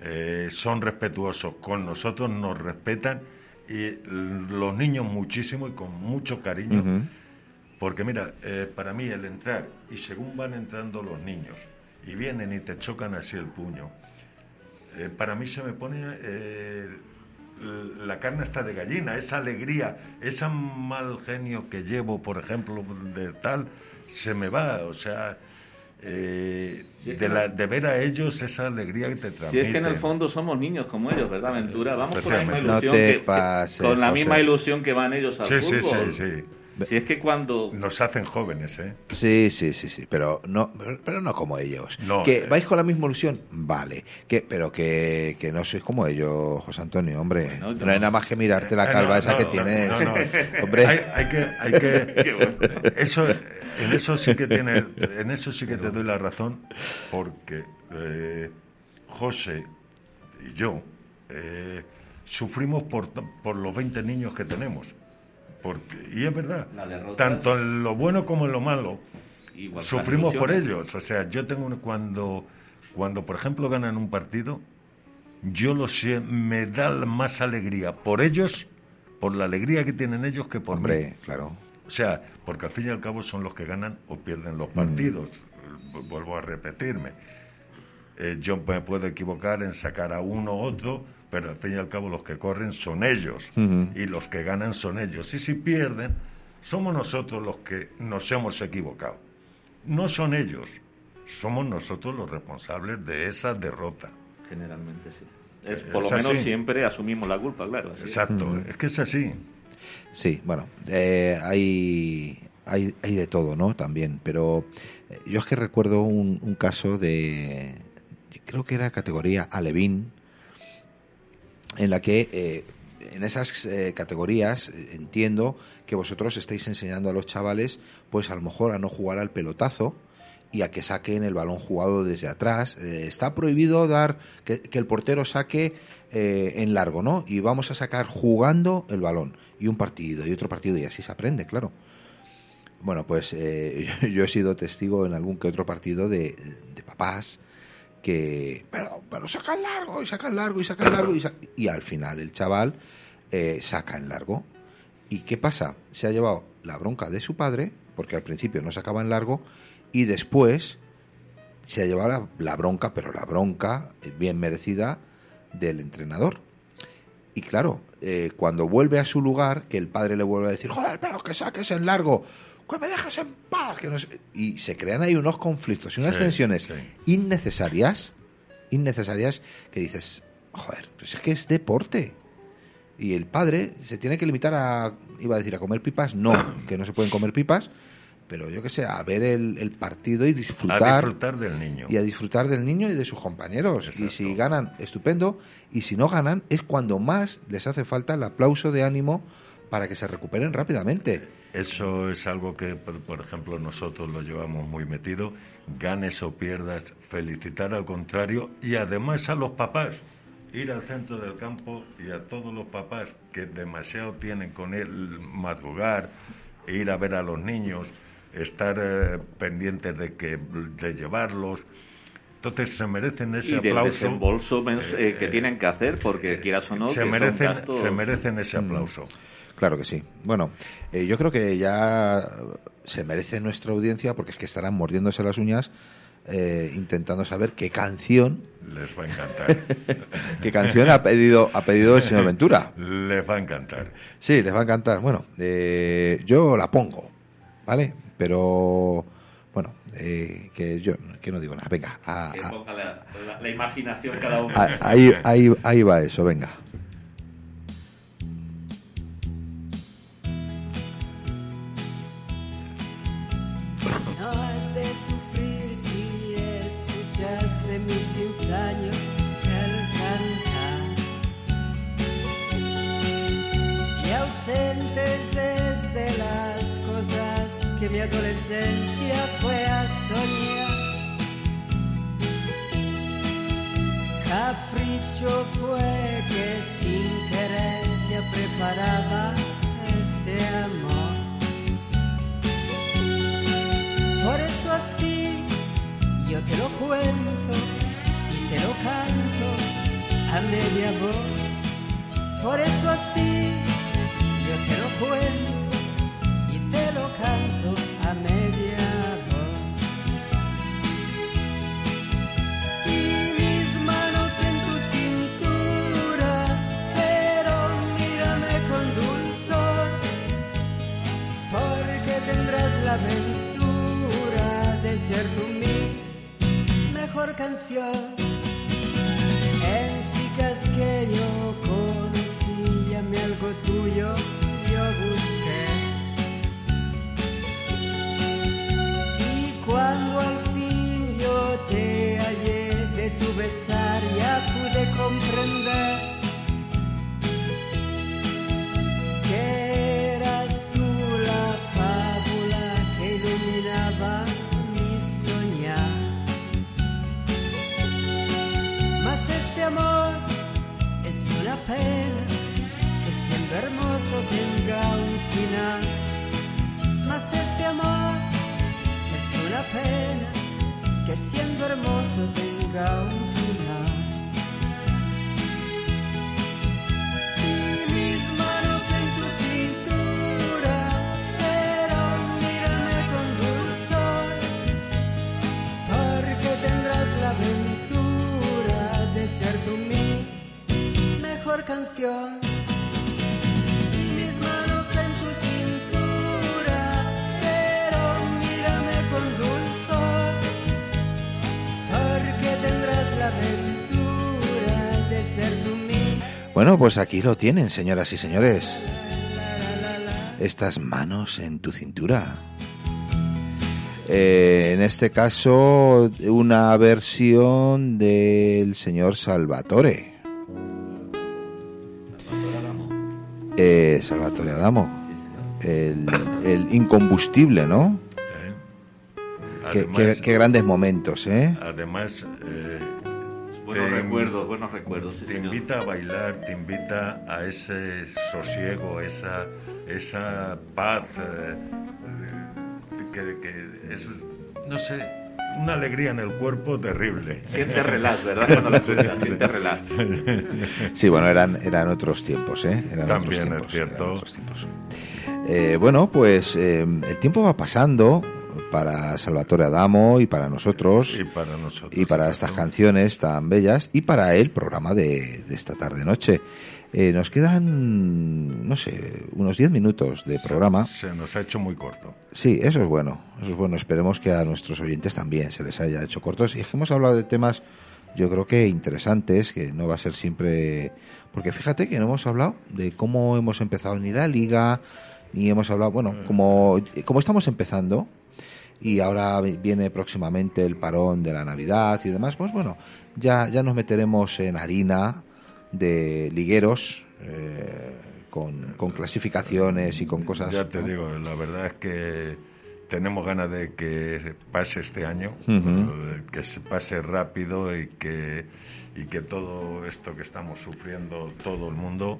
eh, son respetuosos con nosotros, nos respetan y los niños muchísimo y con mucho cariño. Porque mira, eh, para mí el entrar y según van entrando los niños y vienen y te chocan así el puño, eh, para mí se me pone eh, la carne está de gallina, esa alegría, ese mal genio que llevo, por ejemplo, de tal, se me va, o sea, eh, de, la- ver a ellos esa alegría que te transmiten. Si es que en el fondo somos niños como ellos, ¿verdad, Ventura? Vamos con la misma ilusión. No te que- que- pases, con la José. misma ilusión que van ellos al Sí, sí, sí, sí. Si es que cuando... Nos hacen jóvenes, ¿eh? Sí, sí, sí, sí, pero no, pero no como ellos. No, que eh. vais con la misma ilusión, vale, que, pero que, que no sois como ellos, José Antonio, hombre. Bueno, yo no hay no- nada más que mirarte la Eh, calva no, esa no, que no, tienes. no, no. Hombre, Hay, hay que, hay que bueno. eso, en eso sí que tiene, en eso sí que te doy la razón, porque eh, José y yo eh, sufrimos por, por los 20 niños que tenemos. Porque, y es verdad, tanto en lo bueno como en lo malo, igual sufrimos por ellos. O sea, yo tengo un- cuando, cuando por ejemplo ganan un partido, yo lo sé, me da más alegría por ellos, por la alegría que tienen ellos que por mí. hombre, claro. O sea, porque al fin y al cabo son los que ganan o pierden los partidos. Vu- Vuelvo a repetirme. Eh, yo me puedo equivocar en sacar a uno u otro, pero al fin y al cabo los que corren son ellos y los que ganan son ellos. Y si pierden, somos nosotros los que nos hemos equivocado. No son ellos, somos nosotros los responsables de esa derrota. Generalmente sí. Es, Es por lo menos así. siempre asumimos la culpa, claro. así es. Exacto, es que es así. Sí, bueno, eh, hay, hay, hay de todo, ¿no? También, pero eh, yo es que recuerdo un, un caso de, creo que era categoría Alevín, en la que eh, en esas eh, categorías eh, entiendo que vosotros estáis enseñando a los chavales, pues a lo mejor a no jugar al pelotazo y a que saquen el balón jugado desde atrás. Está prohibido dar que, que el portero saque en largo, ¿no? Y vamos a sacar jugando el balón y un partido y otro partido y así se aprende, claro. Bueno, pues yo he sido testigo en algún que otro partido de, de papás que, pero, pero sacan largo y sacan largo y sacan largo y, y al final el chaval eh, saca en largo. ¿Y qué pasa? Se ha llevado la bronca de su padre, porque al principio no sacaba en largo, y después se ha llevado la, bronca, pero la bronca bien merecida del entrenador. Y claro, eh, cuando vuelve a su lugar, que el padre le vuelve a decir, joder, pero que saques en largo, que me dejas en paz. Que no sé-". Y se crean ahí unos conflictos y unas Sí, tensiones sí. innecesarias, innecesarias, que dices, joder, pues es que es deporte. Y el padre se tiene que limitar a, iba a decir, a comer pipas, no, que no se pueden comer pipas, pero yo qué sé, a ver el, el partido y A disfrutar. del niño. Y a disfrutar del niño y de sus compañeros. Y si ganan, estupendo. Y si no ganan, es cuando más les hace falta el aplauso de ánimo para que se recuperen rápidamente. Eso es algo que, por, ejemplo, nosotros lo llevamos muy metido. Ganes o pierdas, felicitar al contrario y además a los papás. Ir al centro del campo y a todos los papás que demasiado tienen con él madrugar, ir a ver a los niños, estar eh, pendientes de que de llevarlos. Entonces se merecen ese y del aplauso. desembolso mens- eh, que tienen que hacer, porque quieras o no, se, que son merecen, gastos- se merecen ese Mm. Claro que sí. Bueno, eh, yo creo que ya se merece nuestra audiencia porque es que estarán mordiéndose las uñas eh, intentando saber qué canción, Les va a encantar. qué canción ha pedido ha pedido el señor Ventura. Les va a encantar. Sí, les va a encantar. Bueno, eh, yo la pongo, ¿vale? Pero bueno, eh, que yo que no digo nada. Venga, a- que a- ponga la, la- la imaginación cada uno. a- ahí, ahí, ahí va eso. Venga. Desde las cosas que mi adolescencia fue a soñar. Capricho fue que sin querer ya preparaba este amor. Por eso así yo te lo cuento y te lo canto a media voz. Por eso así y te lo canto a media voz. Y mis manos en tu cintura, pero mírame con dulzor porque tendrás la aventura de ser tú mi mejor canción. En chicas que yo conocí, llamé algo tuyo, yo Y cuando al fin yo te hallé de tu besar, ya pude comprender Mas este amor es una pena que siendo hermoso tenga un final. Y mis manos en tu cintura, pero mírame con dulzor, porque tendrás la aventura de ser tú mi mejor canción. Bueno, pues aquí lo tienen, señoras y señores. Estas manos en tu cintura. Eh, en este caso, una versión del señor Salvatore. Eh, Salvatore Adamo. El, el incombustible, ¿no? ¿eh? Qué, Además, qué- qué grandes momentos, ¿eh? además, eh, Buenos te- recuerdos, buenos recuerdos. sí, te señor. invita a bailar, te invita a ese sosiego, esa, esa paz, eh, que, que es, no sé, una alegría en el cuerpo terrible. Siente relax, ¿verdad? Cuando lo escuchas, siente relax. Sí, bueno, eran, eran otros tiempos, ¿eh? Eran También otros es tiempos, cierto. eran otros tiempos. Eh, bueno, pues eh, el tiempo va pasando para Salvatore Adamo y para nosotros Y para nosotros. y para estas canciones tan bellas y para el programa de, de esta tarde-noche. Eh, nos quedan, no sé, unos 10 minutos de programa. Se nos ha hecho muy corto. Sí, eso es bueno. Eso es bueno. Esperemos que a nuestros oyentes también se les haya hecho cortos. Y es que hemos hablado de temas, yo creo que interesantes, que no va a ser siempre. Porque fíjate que no hemos hablado de cómo hemos empezado ni la liga, ni hemos hablado, bueno, como, como estamos empezando, y ahora viene próximamente el parón de la Navidad y demás, pues bueno, ya, ya nos meteremos en harina de ligueros eh, con, con clasificaciones y con cosas. Ya te ¿no? digo, la verdad es que tenemos ganas de que pase este año, eh, que se pase rápido y que, y que todo esto que estamos sufriendo todo el mundo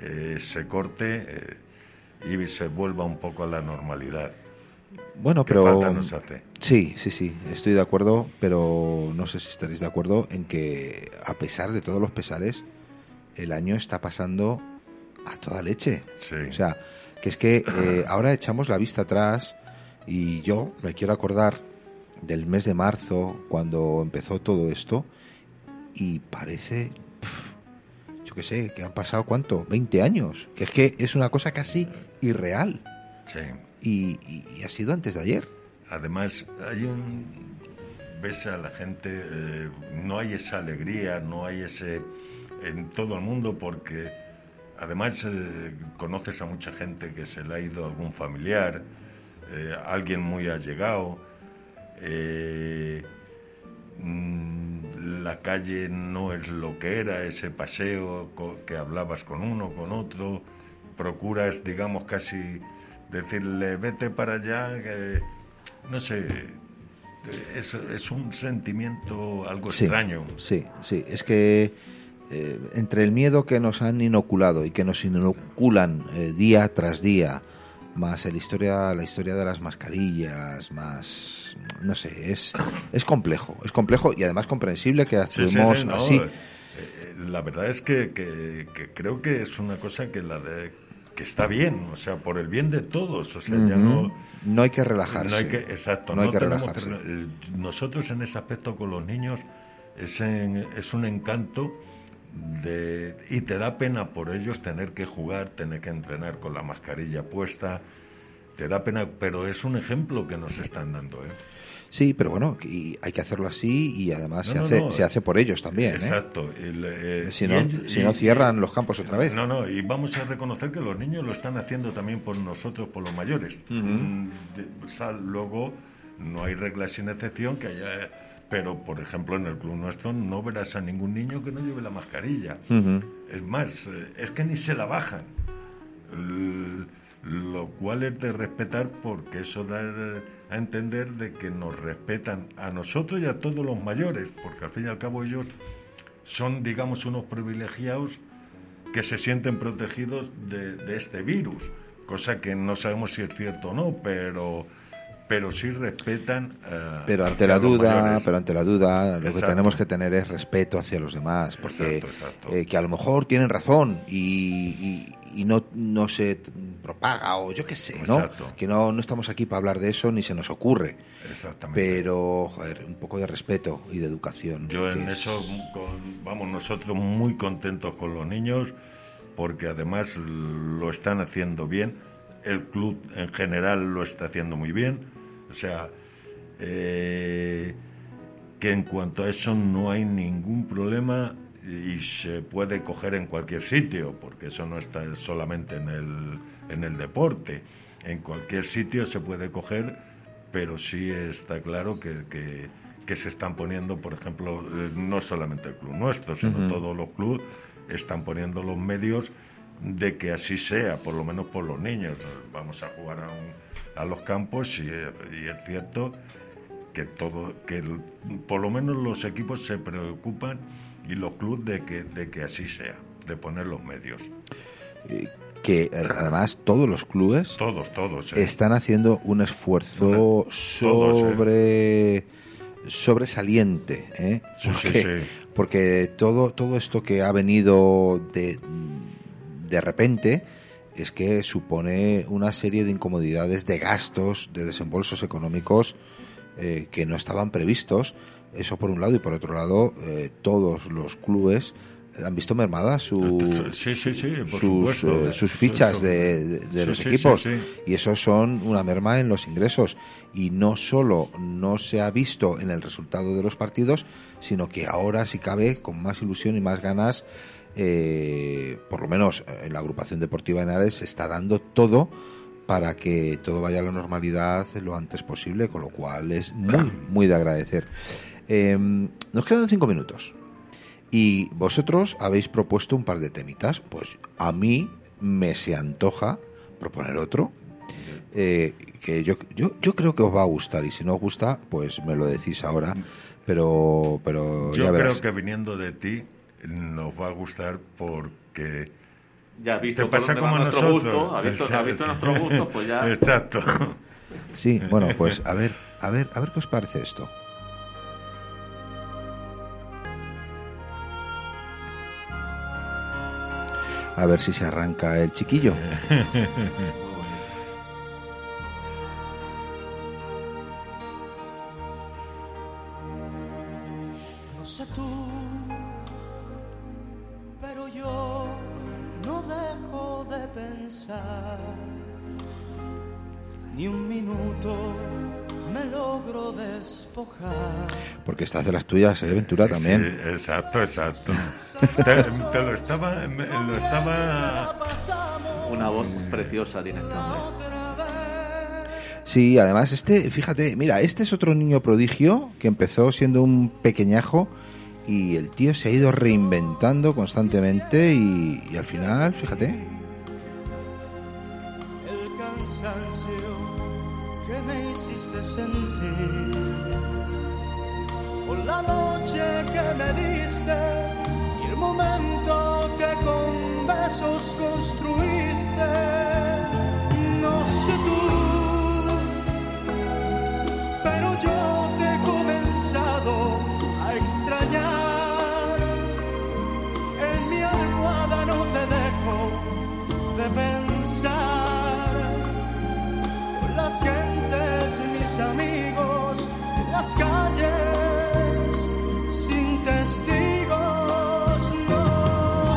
eh, se corte eh, y se vuelva un poco a la normalidad. Bueno, ¿Qué pero falta nos hace? sí, sí, sí, estoy de acuerdo, pero no sé si estaréis de acuerdo en que a pesar de todos los pesares, el año está pasando a toda leche. Sí. O sea, que es que eh, ahora echamos la vista atrás y yo me quiero acordar del mes de marzo cuando empezó todo esto y parece, yo qué sé, que han pasado cuánto, 20 años, que es que es una cosa casi irreal Sí. Y, y- ha sido antes de ayer. Además, hay un. Ves a la gente, eh, no hay esa alegría, no hay ese. en todo el mundo, porque además eh, conoces a mucha gente que se le ha ido algún familiar, eh, alguien muy allegado. mm, la calle no es lo que era, ese paseo que hablabas con uno, con otro, procuras, digamos, casi decirle, vete para allá, que, no sé, es, es un sentimiento algo Sí, extraño. Sí, sí, es que eh, entre el miedo que nos han inoculado y que nos inoculan eh, día tras día, más el historia, la historia de las mascarillas, más, no sé, es, es complejo, es complejo y además comprensible que sí, actuemos sí, no, así. eh, la verdad es que, que- que creo que es una cosa que la de que está bien, o sea, por el bien de todos, o sea, ya no No hay que relajarse. No hay que, exacto, No hay que relajarse. rela- eh, Nosotros en ese aspecto con los niños es, en- es un encanto de, y te da pena por ellos tener que jugar, tener que entrenar con la mascarilla puesta. Te da pena, pero es un ejemplo que nos están dando. ¿eh? Sí, pero bueno, y hay que hacerlo así y además No, se, no, hace, no, se hace por ellos también. ¿eh? Exacto. eh, Si no, si y- cierran los campos otra vez. No, no, y vamos a reconocer que los niños lo están haciendo también por nosotros, por los mayores. Mm, de- o sea, luego no hay reglas sin excepción que haya... Pero, por ejemplo, en el club nuestro no verás a ningún niño que no lleve la mascarilla. Es más, es que ni se la bajan. Lo cual es de respetar porque eso da a entender de que nos respetan a nosotros y a todos los mayores, porque al fin y al cabo ellos son, digamos, unos privilegiados que se sienten protegidos de, de este virus, cosa que no sabemos si es cierto o no, pero, pero sí respetan. eh, Pero ante la duda, mayores. pero ante la duda, lo que tenemos que tener es respeto hacia los demás, porque Exacto, exacto. eh, que a lo mejor tienen razón y, y- y no, no se propaga o yo qué sé, ¿no? Exacto. Que no, no estamos aquí para hablar de eso ni se nos ocurre, Exactamente. pero joder, un poco de respeto y de educación. Yo en es- eso, con- vamos, nosotros muy contentos con los niños, porque además lo están haciendo bien. El club en general lo está haciendo muy bien. O sea, eh, que en cuanto a eso no hay ningún problema y se puede coger en cualquier sitio, porque eso no está solamente en el, en el deporte. En cualquier sitio se puede coger, pero sí está claro que, que, que se están poniendo, por ejemplo, eh, no solamente el club nuestro, sino todos los clubes están poniendo los medios de que así sea, por lo menos por los niños. Vamos a jugar a, un- a los campos y, y es cierto que todo que el- por lo menos los equipos se preocupan y los clubes de que de que así sea de poner los medios eh, que eh, además todos los clubes todos todos ¿eh? están haciendo un esfuerzo Una- sobre sobresaliente ¿eh? Sí, sí, porque, sí. porque todo todo esto que ha venido de de repente es que supone una serie de incomodidades de gastos de desembolsos económicos eh, que no estaban previstos eso por un lado y por otro lado eh, todos los clubes han visto mermada su sí sí sí por sus, supuesto. eh, sus Eso- fichas de, de- de Sí, los equipos. y eso son una merma en los ingresos. Y no solo no se ha visto en el resultado de los partidos sino que ahora si cabe con más ilusión y más ganas eh, por lo menos en la agrupación deportiva Henares se está dando todo para que todo vaya a la normalidad lo antes posible, con lo cual es muy, muy de agradecer. Eh, nos quedan cinco minutos y vosotros habéis propuesto un par de temitas. Pues a mí me se antoja proponer otro. eh, que yo, yo, yo creo que os va a gustar y si no os gusta, pues me lo decís ahora. Pero, pero Yo ya creo que viniendo de ti nos va a gustar porque Ya has visto te por pasa va como nuestro nosotros. gusto, has visto, has visto Exacto. nuestros gustos, pues ya... Exacto. Sí, bueno, pues a ver, a ver, a ver qué os parece esto. A ver si se arranca el chiquillo. Porque estás de las tuyas, ¿eh, Ventura? También. Sí, exacto, exacto. te, te lo estaba, me- lo estaba Una voz preciosa tiene este. Sí, además, este, fíjate, mira, este es otro niño prodigio que empezó siendo un pequeñajo y el tío se ha ido reinventando constantemente y, y al final, fíjate, el cansancio que me hiciste sentir por la noche que me diste y el momento que con besos construiste. No sé tú pero yo te he comenzado a extrañar. En mi almohada no te dejo de pensar. Con las gentes, mis amigos, calles, sin no.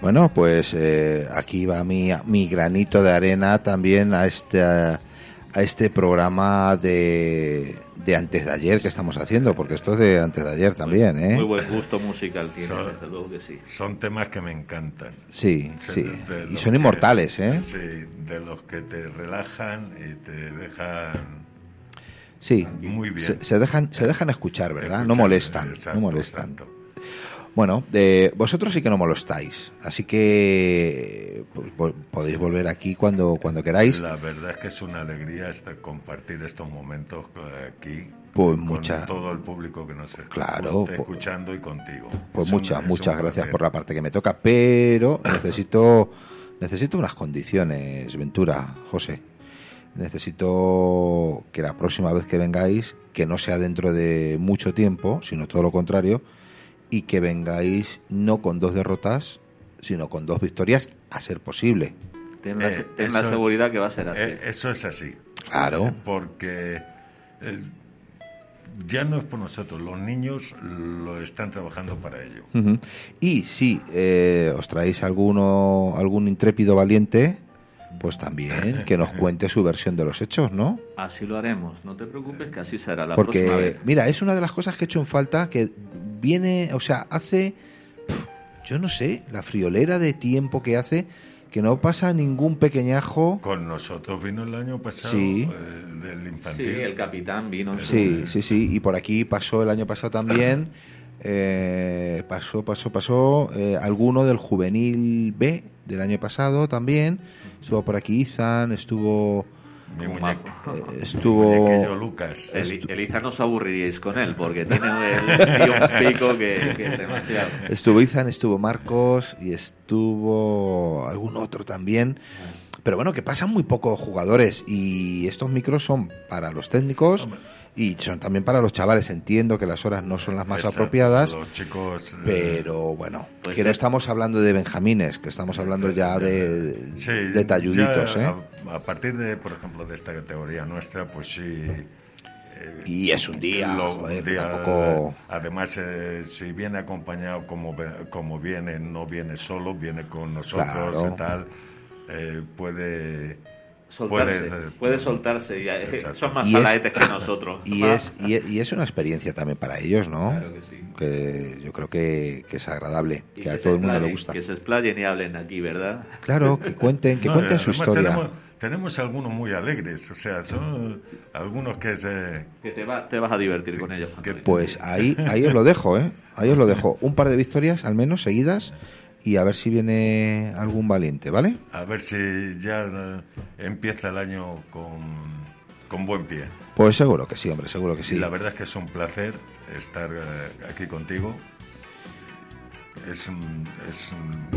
Bueno, pues eh, aquí va mi, mi granito de arena también a este, a este programa de, de antes de ayer que estamos haciendo, porque esto es de antes de ayer también, Muy ¿eh? buen gusto musical tiene, Son- desde luego que sí. Son temas que me encantan. Sí, sí. Y son que- inmortales, ¿eh? Sí, de los que te relajan y te dejan Sí. muy bien. Se, se dejan, se dejan escuchar, ¿verdad? No molestan, exacto, no molestan. exacto. Bueno, eh, vosotros sí que no molestáis, así que pues, vo- podéis volver aquí cuando, cuando queráis. La verdad es que es una alegría estar- compartir estos momentos eh, aquí Pues con mucha- todo el público que nos está Claro, po- escuchando y contigo. Pues Es muchas, muchas gracias placer. por la parte que me toca, pero necesito necesito unas condiciones, Ventura, José. Necesito que la próxima vez que vengáis, que no sea dentro de mucho tiempo, sino todo lo contrario, y que vengáis no con dos derrotas, sino con dos victorias, a ser posible. Ten la, Eh, ten la eso- seguridad que va a ser así. Eh, eso es así. Claro. Porque eh, ya no es por nosotros, los niños lo están trabajando para ello. Y si eh, os traéis alguno, algún intrépido valiente, pues también que nos cuente su versión de los hechos, ¿no? Así lo haremos, no te preocupes que así será la próxima Porque, vez. mira, es una de las cosas que he hecho en falta, que viene, o sea, hace, pf, yo no sé, la friolera de tiempo que hace, que no pasa ningún pequeñajo. Con nosotros vino el año pasado Sí. eh, del Sí, infantil. el capitán vino. Sí, sí, sí, y por aquí pasó el año pasado también, eh, pasó, pasó, pasó, eh, alguno del juvenil B del año pasado también, estuvo por aquí Izan, estuvo, Mi Un muñeco- eh, mi estuvo... muñequillo Lucas. Eli- Eliza no os aburriríais con él porque tiene el tío un pico que, que es demasiado. Estuvo Izan, estuvo Marcos y estuvo algún otro también. Pero bueno, que pasan muy pocos jugadores y estos micros son para los técnicos y son también para los chavales. Entiendo que las horas no son las más Exacto, apropiadas, Los chicos. eh, pero bueno, Pues que no estamos hablando de benjamines, que estamos hablando ya de, sí, de talluditos, ya ¿eh? A, a partir de, por ejemplo, de esta categoría nuestra, pues sí. eh, Y es un día, lo- joder, día- tampoco... Además, eh, si viene acompañado como, como viene, no viene solo, viene con nosotros Claro. y tal, puede. Soltarse, puede- puede, soltarse. y, eh, Exacto. son más salaetes que nosotros. Y es, y, es- y es una experiencia también para ellos, ¿no? Claro que sí. que yo creo que, que es agradable, Y que a todo el mundo le gusta. Que se explayen y hablen aquí, ¿verdad? Claro, que cuenten, que No, cuenten su historia. Tenemos, tenemos algunos muy alegres, o sea, son algunos que se... Que te, va- te vas a divertir con ellos. que-. Pues ahí, ahí os lo dejo, ¿eh? Ahí os lo dejo. Un par de victorias al menos seguidas y a ver si viene algún valiente, ¿vale? A ver si ya eh, empieza el año con, con buen pie. Pues seguro que sí, hombre, seguro que sí. Y la verdad es que es un placer estar eh, aquí contigo. Es, es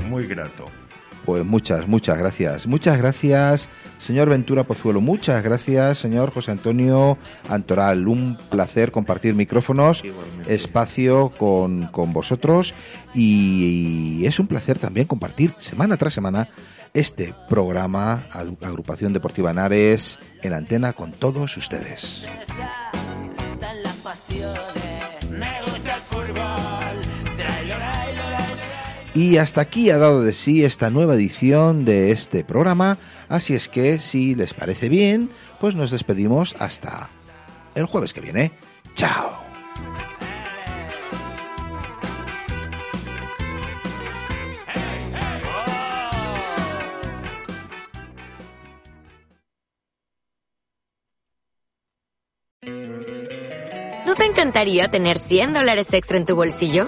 muy grato. Pues muchas, muchas gracias. Muchas gracias, señor Ventura Pozuelo. Muchas gracias, señor José Antonio Antoral. Un placer compartir micrófonos, Igualmente. espacio con, con vosotros. Y, es un placer también compartir semana tras semana este programa Ag- Agrupación Deportiva Henares en antena con todos ustedes. Y hasta aquí ha dado de sí esta nueva edición de este programa, así es que si les parece bien, pues nos despedimos hasta el jueves que viene. Chao. ¿No te encantaría tener 100 dólares extra en tu bolsillo?